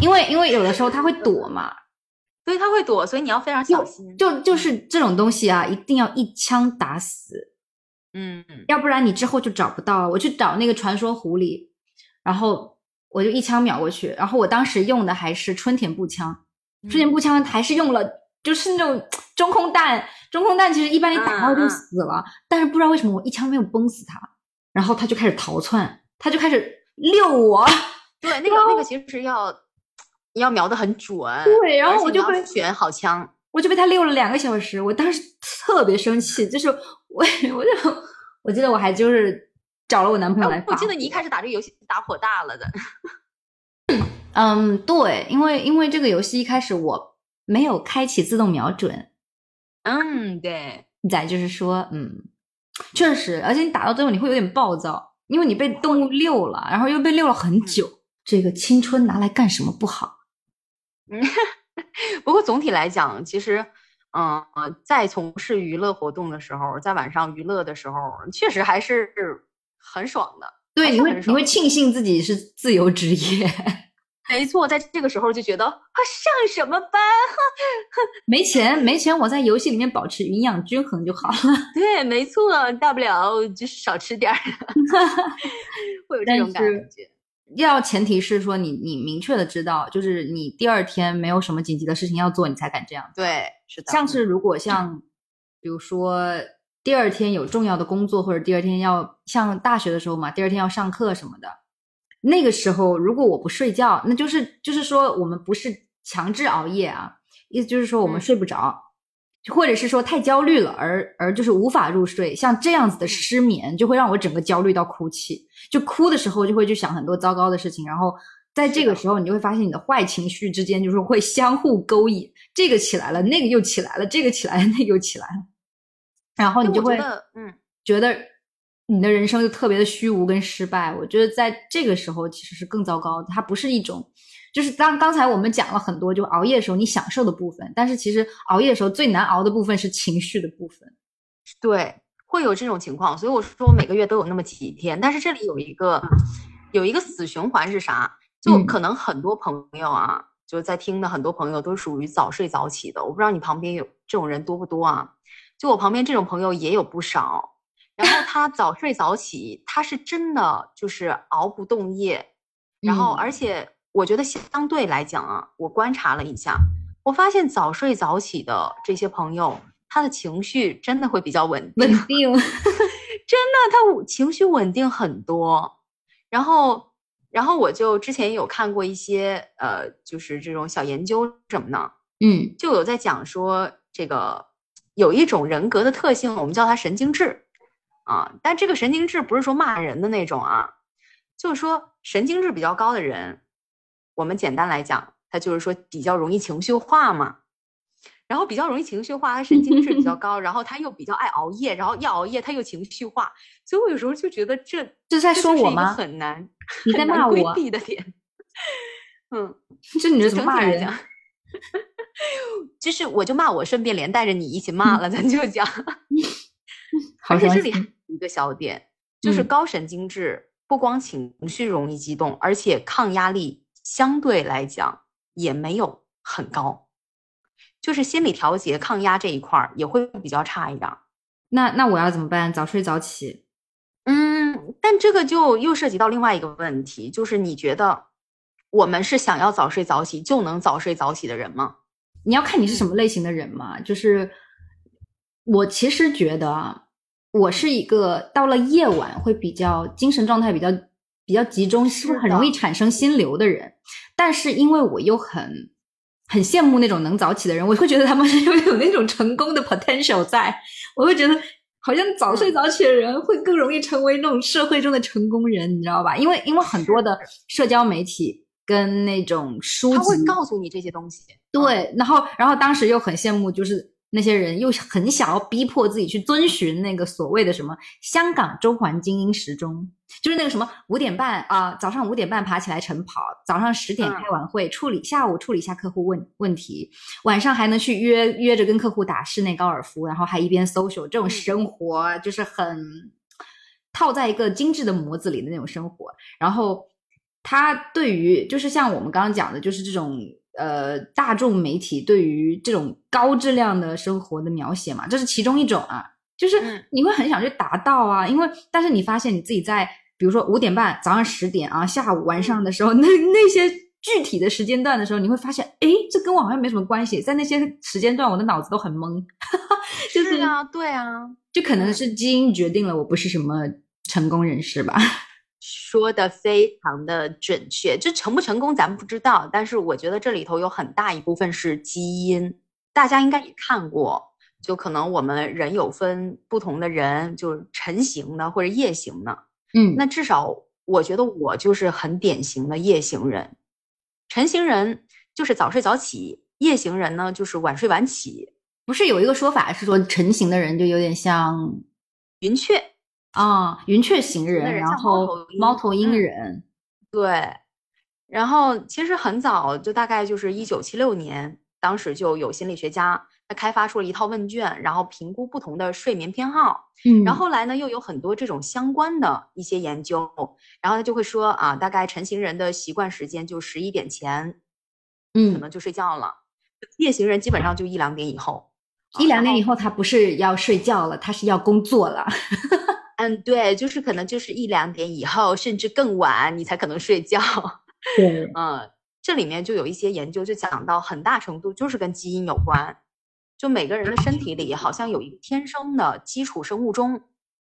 因为因为有的时候它会躲嘛，所以它会躲，所以你要非常小心。就就是这种东西啊，一定要一枪打死，嗯，要不然你之后就找不到了。我去找那个传说狐狸，然后我就一枪秒过去。然后我当时用的还是春田步枪，春田步枪还是用了就是那种中空弹。中空弹其实一般你打到就死了，但是不知道为什么我一枪没有崩死它，然后它就开始逃窜，它就开始溜我。对，那个那个其实要。要瞄的很准，对，然后我就会选好枪，我就被他溜了两个小时，我当时特别生气，就是我，*laughs* 我就我记得我还就是找了我男朋友来。我记得你一开始打这个游戏打火大了的。*laughs* 嗯，对，因为因为这个游戏一开始我没有开启自动瞄准。嗯，对。再就是说，嗯，确实，而且你打到最后你会有点暴躁，因为你被动物溜了，然后又被溜了很久。这个青春拿来干什么不好？嗯，*laughs* 不过总体来讲，其实，嗯，在从事娱乐活动的时候，在晚上娱乐的时候，确实还是很爽的。对，你会你会庆幸自己是自由职业。没错，在这个时候就觉得啊，上什么班？*laughs* 没钱，没钱，我在游戏里面保持营养均衡就好了。对，没错，大不了就是少吃点儿，*laughs* 会有这种感觉。要前提是说你你明确的知道，就是你第二天没有什么紧急的事情要做，你才敢这样。对，是的。像是如果像，比如说第二天有重要的工作，或者第二天要像大学的时候嘛，第二天要上课什么的，那个时候如果我不睡觉，那就是就是说我们不是强制熬夜啊，意思就是说我们睡不着。或者是说太焦虑了，而而就是无法入睡，像这样子的失眠，就会让我整个焦虑到哭泣。就哭的时候，就会去想很多糟糕的事情，然后在这个时候，你就会发现你的坏情绪之间就是会相互勾引，这个起来了，那个又起来了，这个起来了，那个又起来了，然后你就会嗯。觉得你的人生就特别的虚无跟失败。我觉得在这个时候其实是更糟糕的，它不是一种。就是当刚才我们讲了很多，就熬夜的时候你享受的部分，但是其实熬夜的时候最难熬的部分是情绪的部分。对，会有这种情况，所以我说我每个月都有那么几天。但是这里有一个有一个死循环是啥？就可能很多朋友啊，就是在听的很多朋友都属于早睡早起的。我不知道你旁边有这种人多不多啊？就我旁边这种朋友也有不少。然后他早睡早起，他是真的就是熬不动夜，然后而且。我觉得相对来讲啊，我观察了一下，我发现早睡早起的这些朋友，他的情绪真的会比较稳定稳定，*laughs* 真的，他情绪稳定很多。然后，然后我就之前有看过一些呃，就是这种小研究什么呢？嗯，就有在讲说这个有一种人格的特性，我们叫它神经质啊。但这个神经质不是说骂人的那种啊，就是说神经质比较高的人。我们简单来讲，他就是说比较容易情绪化嘛，然后比较容易情绪化，他神经质比较 *laughs* 高，然后他又比较爱熬夜，然后一熬夜他又情绪化，所以我有时候就觉得这这在说我吗？很难，你在骂我？规避的点，嗯，这你这怎么骂人？*laughs* 就是我就骂我，顺便连带着你一起骂了，咱就讲。*laughs* 而且这里一个小点，就是高神经质不光情绪容易激动，而且抗压力。相对来讲也没有很高，就是心理调节、抗压这一块儿也会比较差一点。那那我要怎么办？早睡早起？嗯，但这个就又涉及到另外一个问题，就是你觉得我们是想要早睡早起就能早睡早起的人吗？你要看你是什么类型的人嘛。就是我其实觉得，我是一个到了夜晚会比较精神状态比较比较集中，是很容易产生心流的人。但是因为我又很很羡慕那种能早起的人，我会觉得他们 *laughs* 又有那种成功的 potential 在，我会觉得好像早睡早起的人会更容易成为那种社会中的成功人，你知道吧？因为因为很多的社交媒体跟那种书籍，他会告诉你这些东西。对，然后然后当时又很羡慕，就是。那些人又很想要逼迫自己去遵循那个所谓的什么香港中环精英时钟，就是那个什么五点半啊，早上五点半爬起来晨跑，早上十点开晚会处理，下午处理一下客户问问题，晚上还能去约约着跟客户打室内高尔夫，然后还一边 social，这种生活就是很套在一个精致的模子里的那种生活。然后他对于就是像我们刚刚讲的，就是这种。呃，大众媒体对于这种高质量的生活的描写嘛，这是其中一种啊，就是你会很想去达到啊，因为但是你发现你自己在，比如说五点半、早上十点啊、下午、晚上的时候，那那些具体的时间段的时候，你会发现，哎，这跟我好像没什么关系，在那些时间段，我的脑子都很懵，*laughs* 就是啊，对啊，就可能是基因决定了我不是什么成功人士吧。说的非常的准确，这成不成功咱们不知道，但是我觉得这里头有很大一部分是基因。大家应该也看过，就可能我们人有分不同的人，就是晨型的或者夜型的。嗯，那至少我觉得我就是很典型的夜行人。晨型人就是早睡早起，夜行人呢就是晚睡晚起。不是有一个说法是说晨型的人就有点像云雀。啊，云雀型人，然后猫头鹰。人，对，然后其实很早就大概就是一九七六年，当时就有心理学家他开发出了一套问卷，然后评估不同的睡眠偏好，嗯，然后后来呢又有很多这种相关的一些研究，然后他就会说啊，大概晨型人的习惯时间就十一点前，嗯，可能就睡觉了，夜行人基本上就一两点以后，一两点以后他不是要睡觉了，他是要工作了。嗯，对，就是可能就是一两点以后，甚至更晚，你才可能睡觉。对，嗯，这里面就有一些研究就讲到，很大程度就是跟基因有关。就每个人的身体里好像有一个天生的基础生物钟。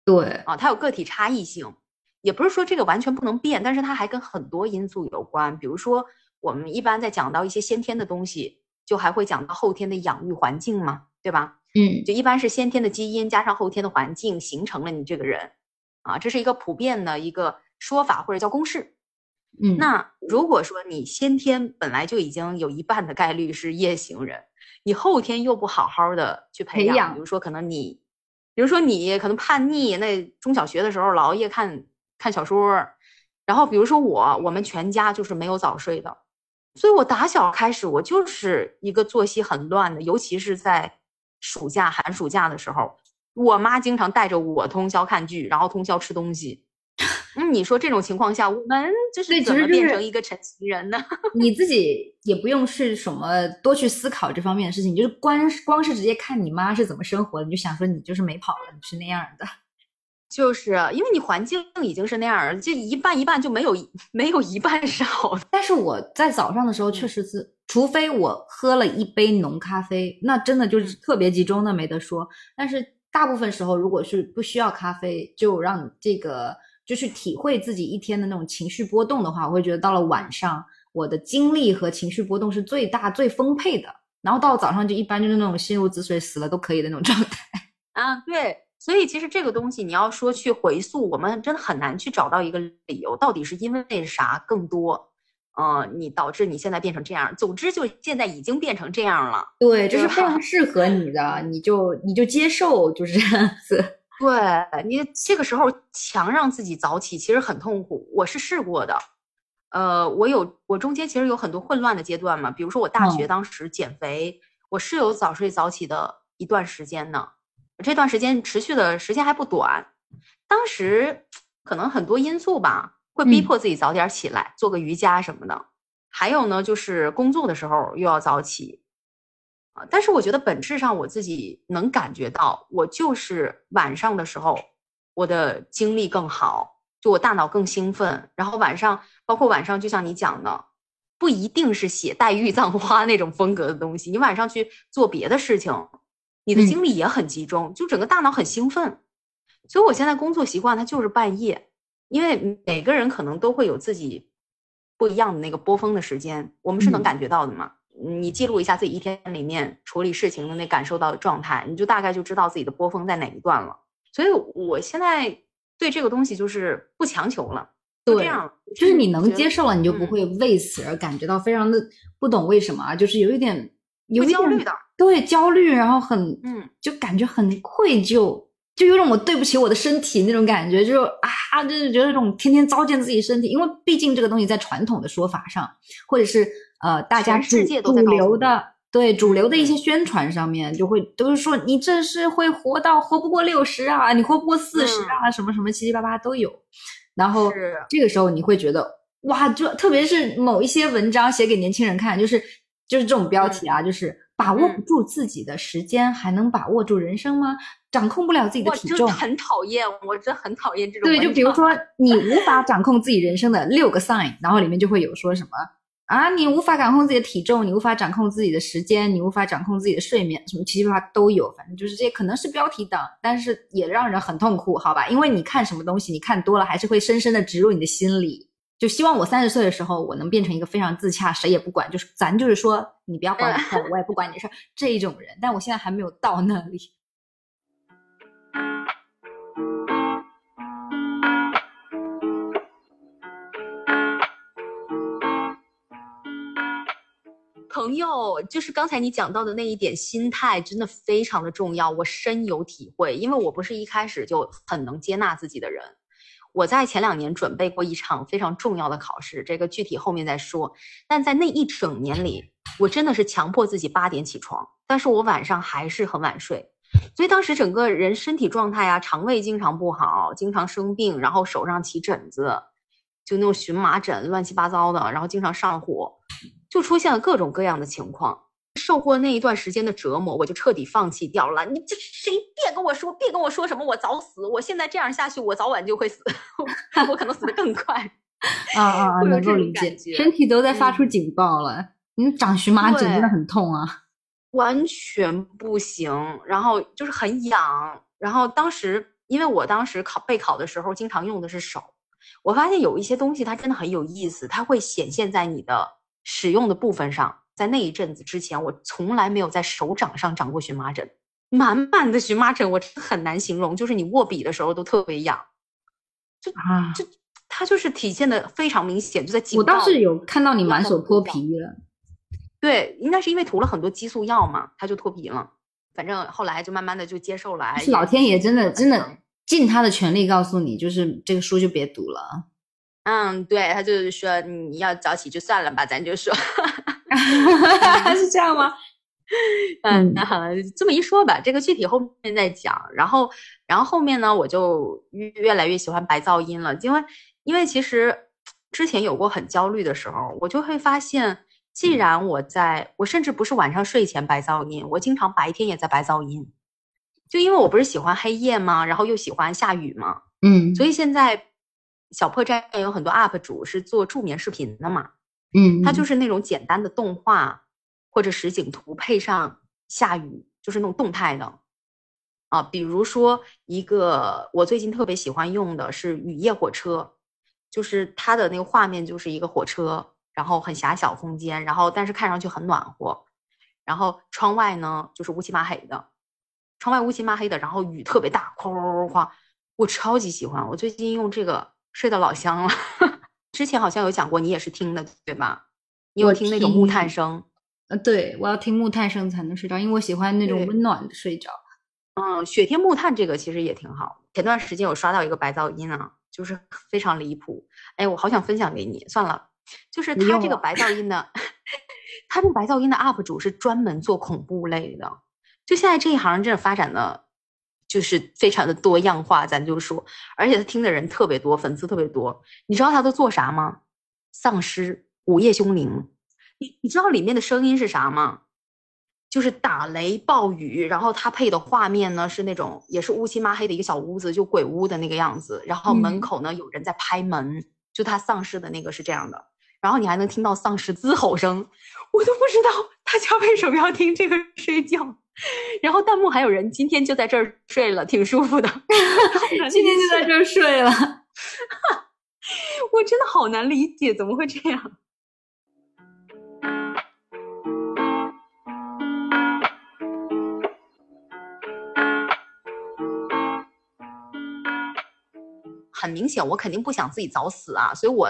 对，啊，它有个体差异性，也不是说这个完全不能变，但是它还跟很多因素有关。比如说，我们一般在讲到一些先天的东西，就还会讲到后天的养育环境嘛，对吧？嗯，就一般是先天的基因加上后天的环境形成了你这个人，啊，这是一个普遍的一个说法或者叫公式。嗯，那如果说你先天本来就已经有一半的概率是夜行人，你后天又不好好的去培养，比如说可能你，比如说你可能叛逆，那中小学的时候老熬夜看看小说，然后比如说我，我们全家就是没有早睡的，所以我打小开始我就是一个作息很乱的，尤其是在。暑假、寒暑假的时候，我妈经常带着我通宵看剧，然后通宵吃东西。那你说这种情况下，我们就是怎么变成一个成型人呢？*laughs* 你自己也不用是什么多去思考这方面的事情，就是光光是直接看你妈是怎么生活的，你就想说你就是没跑了，你是那样的。*laughs* 就是因为你环境已经是那样了，就一半一半就没有没有一半是好的。但是我在早上的时候确实是，除非我喝了一杯浓咖啡，那真的就是特别集中的没得说。但是大部分时候，如果是不需要咖啡，就让这个就去体会自己一天的那种情绪波动的话，我会觉得到了晚上，我的精力和情绪波动是最大最丰沛的。然后到了早上就一般就是那种心如止水，死了都可以的那种状态。*laughs* 啊，对。所以其实这个东西，你要说去回溯，我们真的很难去找到一个理由，到底是因为啥更多，呃，你导致你现在变成这样。总之，就现在已经变成这样了。对，这是非常适合你的，你就你就接受，就是这样子。*laughs* 对你这个时候强让自己早起，其实很痛苦。我是试过的，呃，我有我中间其实有很多混乱的阶段嘛，比如说我大学当时减肥，我是有早睡早起的一段时间呢。这段时间持续的时间还不短，当时可能很多因素吧，会逼迫自己早点起来做个瑜伽什么的。还有呢，就是工作的时候又要早起啊。但是我觉得本质上我自己能感觉到，我就是晚上的时候我的精力更好，就我大脑更兴奋。然后晚上，包括晚上，就像你讲的，不一定是写黛玉葬花那种风格的东西，你晚上去做别的事情。你的精力也很集中，就整个大脑很兴奋，所以我现在工作习惯它就是半夜，因为每个人可能都会有自己不一样的那个波峰的时间，我们是能嗯感觉到的嘛。你记录一下自己一天里面处理事情的那感受到的状态，你就大概就知道自己的波峰在哪一段了。所以我现在对这个东西就是不强求了，就这对样，就是你能接受了，你就不嗯会为此而感觉到非常的不懂为什么啊，就是有一点有一点焦虑的，对焦虑，然后很嗯，就感觉很愧疚，就有种我对不起我的身体那种感觉，就是啊，就是觉得这种天天糟践自己身体，因为毕竟这个东西在传统的说法上，或者是呃大家世界都在主流的对主流的一些嗯。宣传上面，就会都是说你这是会活到活不过六十啊，你活不过四十啊，什么什么七七八八都有，然后这个时候你会觉得哇，就特别是某一些文章写给年轻人看，就是就是这种标题啊，就是把握不嗯住自己的时间，还能把握住人生吗？掌控不了自己的体重，真很讨厌，我真很讨厌这种对，就比如说你无法掌控自己人生的六个 sign，然后里面就会有说什么啊，你无法掌控自己的体重，你无法掌控自己的时间，你无法掌控自己的睡眠，什么七七八八都有，反正就是这些可能是标题党，但是也让人很痛苦，好吧？因为你看什么东西，你看多了还是会深深的植入你的心里。就希望我三十岁的时候，我能变成一个非常自洽，谁也不管，就是咱就是说你不要管我事儿，我也不管你的事儿这一种人。但我现在还没有到那里。朋友，就是刚才你讲到的那一点，心态真的非常的重要，我深有体会。因为我不是一开始就很能接纳自己的人，我在前两年准备过一场非常重要的考试，这个具体后面再说。但在那一整年里，我真的是强迫自己八点起床，但是我晚上还是很晚睡，所以当时整个人身体状态啊，肠胃经常不好，经常生病，然后手上起疹子，就那种荨麻疹，乱七八糟的，然后经常上火。就出现了各种各样的情况。受过那一段时间的折磨，我就彻底放弃掉了。你这谁别跟我说，别跟我说什么我早死，我现在这样下去，我早晚就会死，*laughs* 我可能死得更快。啊啊啊！这种能够理解身体都在发出嗯警报了。你长荨麻疹真的很痛啊！完全不行，然后就是很痒，然后当时因为我当时考备考的时候经常用的是手，我发现有一些东西它真的很有意思，它会显现在你的使用的部分上。在那一阵子之前，我从来没有在手掌上长过荨麻疹，满满的荨麻疹，我很难形容，就是你握笔的时候都特别痒，就啊，就它就是体现的非常明显，就在警我倒是有看到你满手脱皮了。对，应该是因为涂了很多激素药嘛，它就脱皮了。反正后来就慢慢的就接受了。哎是老天爷真的真的嗯尽他的全力告诉你，就是这个书就别读了。嗯，对他就是说你要早起就算了吧，咱就说，*laughs* 是这样吗？*laughs* 嗯那，好这么一说吧，这个具体后面再讲。然后，然后后面呢，我就越越来越喜欢白噪音了，因为因为其实之前有过很焦虑的时候，我就会发现，既然我在我甚至不是晚上睡前白噪音，我经常白天也在白噪音，就因为我不是喜欢黑夜吗？然后又喜欢下雨吗？嗯，所以现在小破站有很多 UP 主是做助眠视频的嘛，嗯，它就是是那种简单的动画或者实景图配上下雨，就是那种动态的啊。比如说一个我最近特别喜欢用的是雨夜火车，就是它的那个画面就是一个火车，然后很狭小空间，然后但是看上去很暖和，然后窗外呢就是乌漆麻黑的，窗外乌漆麻黑的，然后雨特别大，哐哐哐哐，我超级喜欢，我最近用这个睡到老香了。之前好像有讲过，你也是听的对吧？你有听那种木炭声，呃，对我要听木炭声才能睡着，因为我喜欢那种温暖的睡着。嗯，雪天木炭这个其实也挺好。前段时间我刷到一个白噪音啊，就是非常离谱。哎，我好想分享给你，算了，就是他这个白噪音呢，*laughs* 他这个白噪音的 UP 主是专门做恐怖类的。就现在这一行真的发展的就是非常的多样化，咱就说，而且他听的人特别多，粉丝特别多。你知道他都做啥吗？丧尸、午夜凶铃。你你知道里面的声音是啥吗？就是打雷暴雨，然后他配的画面呢是那种也是乌漆嘛黑的一个小屋子，就鬼屋的那个样子。然后门嗯口呢有人在拍门，就他丧尸的那个是这样的。然后你还能听到丧尸嘶吼声，我都不知道大家为什么要听这个睡觉。然后弹幕还有人今天就在这儿睡了，挺舒服的。*laughs* 今天就在这儿睡了，*laughs* 我真的好难理解，怎么会这样？很明显，我肯定不想自己早死啊，所以我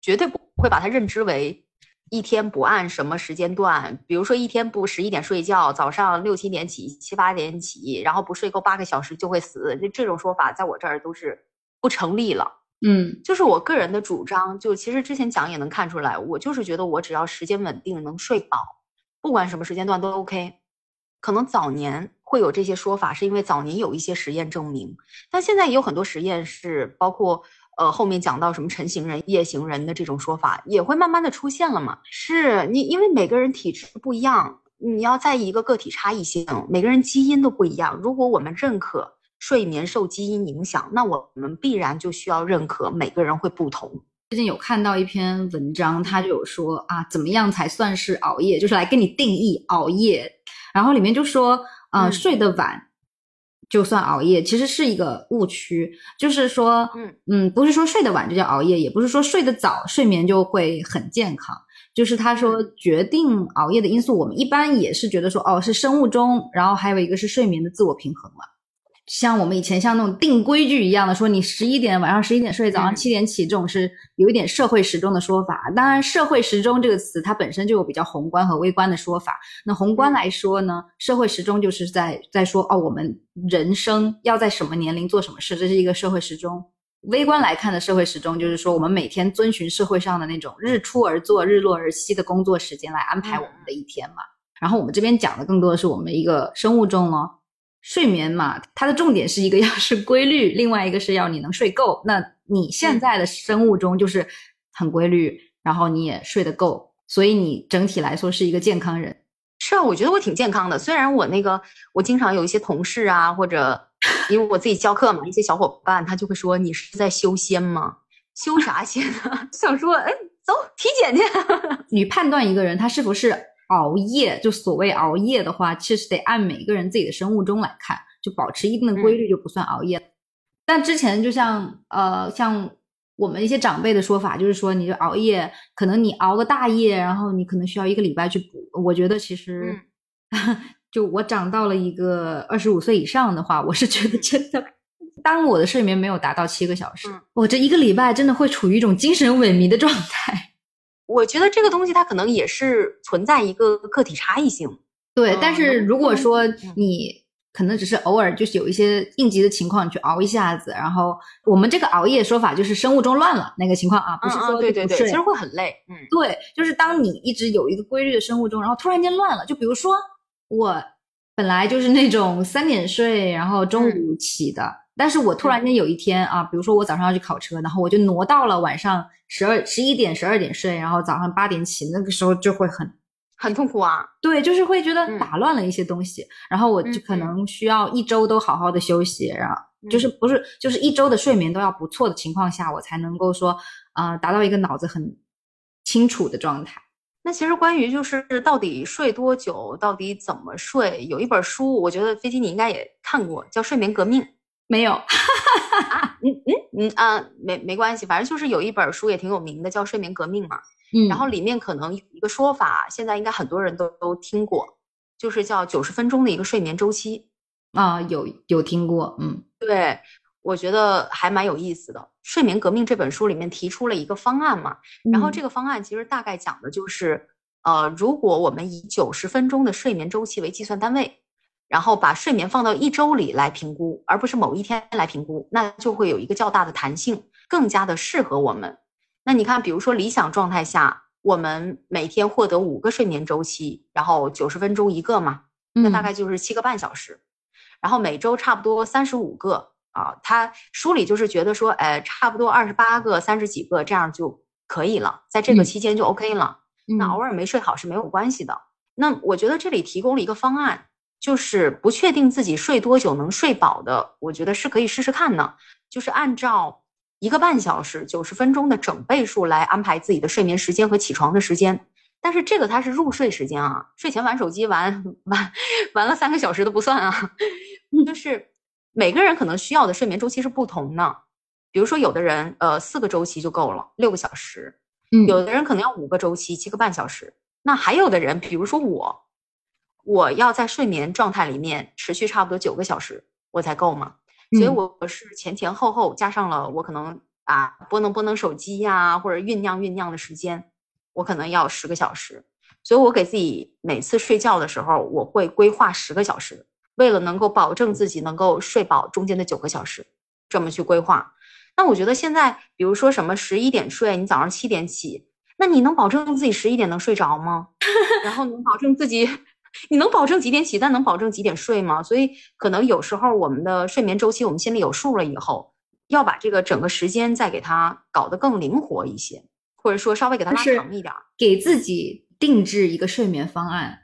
绝对不会把它认知为一天不按什么时间段，比如说一天不十一点睡觉，早上六七点起，七八点起，然后不睡够八个小时就会死，这这种说法在我这儿都是不成立了。嗯，就是我个人的主张，就其实之前讲也能看出来，我就是觉得我只要时间稳定，能睡饱，不管什么时间段都 OK。可能早年会有这些说法，是因为早年有一些实验证明，但现在也有很多实验是包括呃后面讲到什么晨行人、夜行人的这种说法，也会慢慢的出现了嘛。是你因为每个人体质不一样，你要在意一个个体差异性，每个人基因都不一样。如果我们认可睡眠受基因影响，那我们必然就需要认可每个人会不同。最近有看到一篇文章，他就有说啊，怎么样才算是熬夜？就是来给你定义熬夜。然后里面就说，呃，睡得晚就算熬夜，其实是一个误区。就是说，嗯嗯，不是说睡得晚就叫熬夜，也不是说睡得早睡眠就会很健康。就是他说，决定熬夜的因素，我们一般也是觉得说，哦，是生物钟，然后还有一个是睡眠的自我平衡嘛。像我们以前像那种定规矩一样的说，你十一点晚上十一点睡，早上七点起，这种是有一点社会时钟的说法。当然，社会时钟这个词它本身就有比较宏观和微观的说法。那宏观来说呢，社会时钟就是在在说哦，我们人生要在什么年龄做什么事，这是一个社会时钟。微观来看的社会时钟就是说，我们每天遵循社会上的那种日出而作、日落而息的工作时间来安排我们的一天嘛。然后我们这边讲的更多的是我们一个生物钟哦。睡眠嘛，它的重点是一个 *laughs* 要是规律，另外一个是要你能睡够。那你现在的生物钟就是很规律，然后你也睡得够，所以你整体来说是一个健康人。是啊，我觉得我挺健康的。虽然我那个我经常有一些同事啊，或者 *laughs* 因为我自己教课嘛，一些小伙伴他就会说你是在修仙吗？修啥仙啊？*laughs* 想说哎，走体检去。你判断一个人他是不是？熬夜就所谓熬夜的话，其实得按每个人自己的生物钟来看，就保持一定的规律就不算熬夜。但之前就像呃像我们一些长辈的说法，就是说你就熬夜，可能你熬个大夜，然后你可能需要一个礼拜去补。我觉得其实 *laughs* 就我长到了一个二十五岁以上的话，我是觉得真的，当我的睡眠没有达到七个小时，我这一个礼拜真的会处于一种精神萎靡的状态。我觉得这个东西它可能也是存在一个个体差异性，对。但是如果说你可能只是偶尔就是有一些应急的情况，你去熬一下子，然后我们这个熬夜说法就是生物钟乱了那个情况啊，不是说对对对，其实会很累，嗯，对，就是当你一直有一个规律的生物钟，然后突然间乱了，就比如说我本来就是那种三点睡，然后中午起的。但是我突然间有一天啊，比如说我早上要去考车，然后我就挪到了晚上十二十一点十二点睡，然后早上八点起，那个时候就会很很痛苦啊。对，就是会觉得打乱了一些东西，然后我就可能需要一周都好好的休息，然后就是不是就是一周的睡眠都要不错的情况下，我才能够说啊达到一个脑子很清楚的状态。那其实关于就是到底睡多久，到底怎么睡，有一本书，我觉得飞机你应该也看过，叫《睡眠革命》。没有，*laughs* 嗯嗯嗯啊，没没关系，反正就是有一本书也挺有名的，叫《睡眠革命》嘛。嗯，然后里面可能有一个说法，现在应该很多人都都听过，就是叫九十分钟的一个睡眠周期。啊，有有听过，嗯，对，我觉得还蛮有意思的。《睡眠革命》这本书里面提出了一个方案嘛，然后这个方案其实大概讲的就是，呃，如果我们以九十分钟的睡眠周期为计算单位。然后把睡眠放到一周里来评估，而不是某一天来评估，那就会有一个较大的弹性，更加的适合我们。那你看，比如说理想状态下，我们每天获得五个睡眠周期，然后九十分钟一个嘛，那大概就是七个半小时。然后每周差不多三十五个啊，他书里就是觉得说，哎，差不多二十八个、三十几个这样就可以了，在这个期间就 OK 了。那偶尔没睡好是没有关系的。那我觉得这里提供了一个方案。就是不确定自己睡多久能睡饱的，我觉得是可以试试看的。就是按照一个半小时、九十分钟的整倍数来安排自己的睡眠时间和起床的时间。但是这个它是入睡时间啊，睡前玩手机玩玩玩了三个小时都不算啊。就是每个人可能需要的睡眠周期是不同的，比如说有的人呃四个周期就够了，六个小时，嗯有的人可能要五个周期，七个半小时。那还有的人，比如说我，我要在睡眠状态里面持续差不多九个小时，我才够嘛。所以嗯我是前前后后加上了我可能啊拨弄拨弄手机呀、或者酝酿酝酿的时间，我可能要十个小时。所以我给自己每次睡觉的时候，我会规划十个小时，为了能够保证自己能够睡饱中间的九个小时，这么去规划。那我觉得现在，比如说什么十一点睡，你早上七点起，那你能保证自己十一点能睡着吗？然后能保证自己，你能保证几点起，但能保证几点睡吗？所以可能有时候我们的睡眠周期，我们心里有数了以后，要把这个整个时间再给它搞得更灵活一些，或者说稍微给它拉长一点儿。给自己定制一个睡眠方案。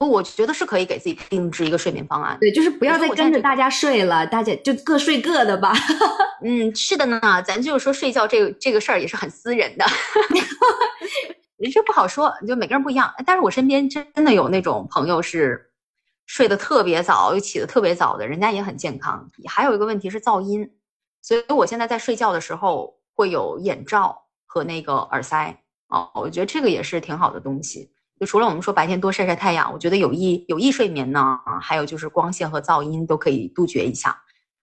我觉得是可以给自己定制一个睡眠方案。对，就是不要再跟着大家睡了，大家就各睡各的吧。*laughs* 嗯，是的呢，咱就是说睡觉这个这个事儿也是很私人的，*laughs* 这不好说，就每个人不一样。但是我身边真的有那种朋友是睡得特别早又起得特别早的，人家也很健康。还有一个问题是噪音，所以我现在在睡觉的时候会有眼罩和那个耳塞哦，我觉得这个也是挺好的东西。就除了我们说白天多晒晒太阳，我觉得有益有益睡眠呢，啊，还有就是光线和噪音都可以杜绝一下。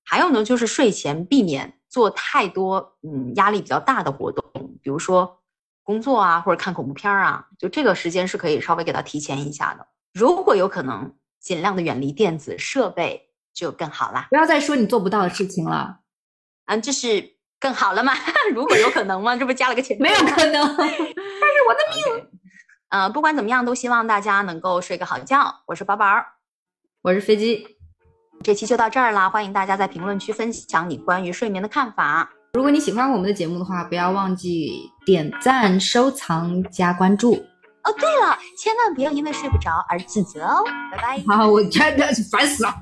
还有呢，就是睡前避免做太多嗯压力比较大的活动，比如说工作啊，或者看恐怖片儿啊，就这个时间是可以稍微给它提前一下的。如果有可能，尽量的远离电子设备就更好啦。不要再说你做不到的事情了，嗯，这是更好了吗？*laughs* 如果有可能吗？这不加了个前缀没有可能。*laughs* OK 呃，不管怎么样，都希望大家能够睡个好觉。我是宝宝儿，我是飞机。这期就到这儿啦，欢迎大家在评论区分享你关于睡眠的看法。如果你喜欢我们的节目的话，不要忘记点赞、收藏、加关注。哦，对了，千万不要因为睡不着而自责哦。拜拜。好，我真的是烦死了。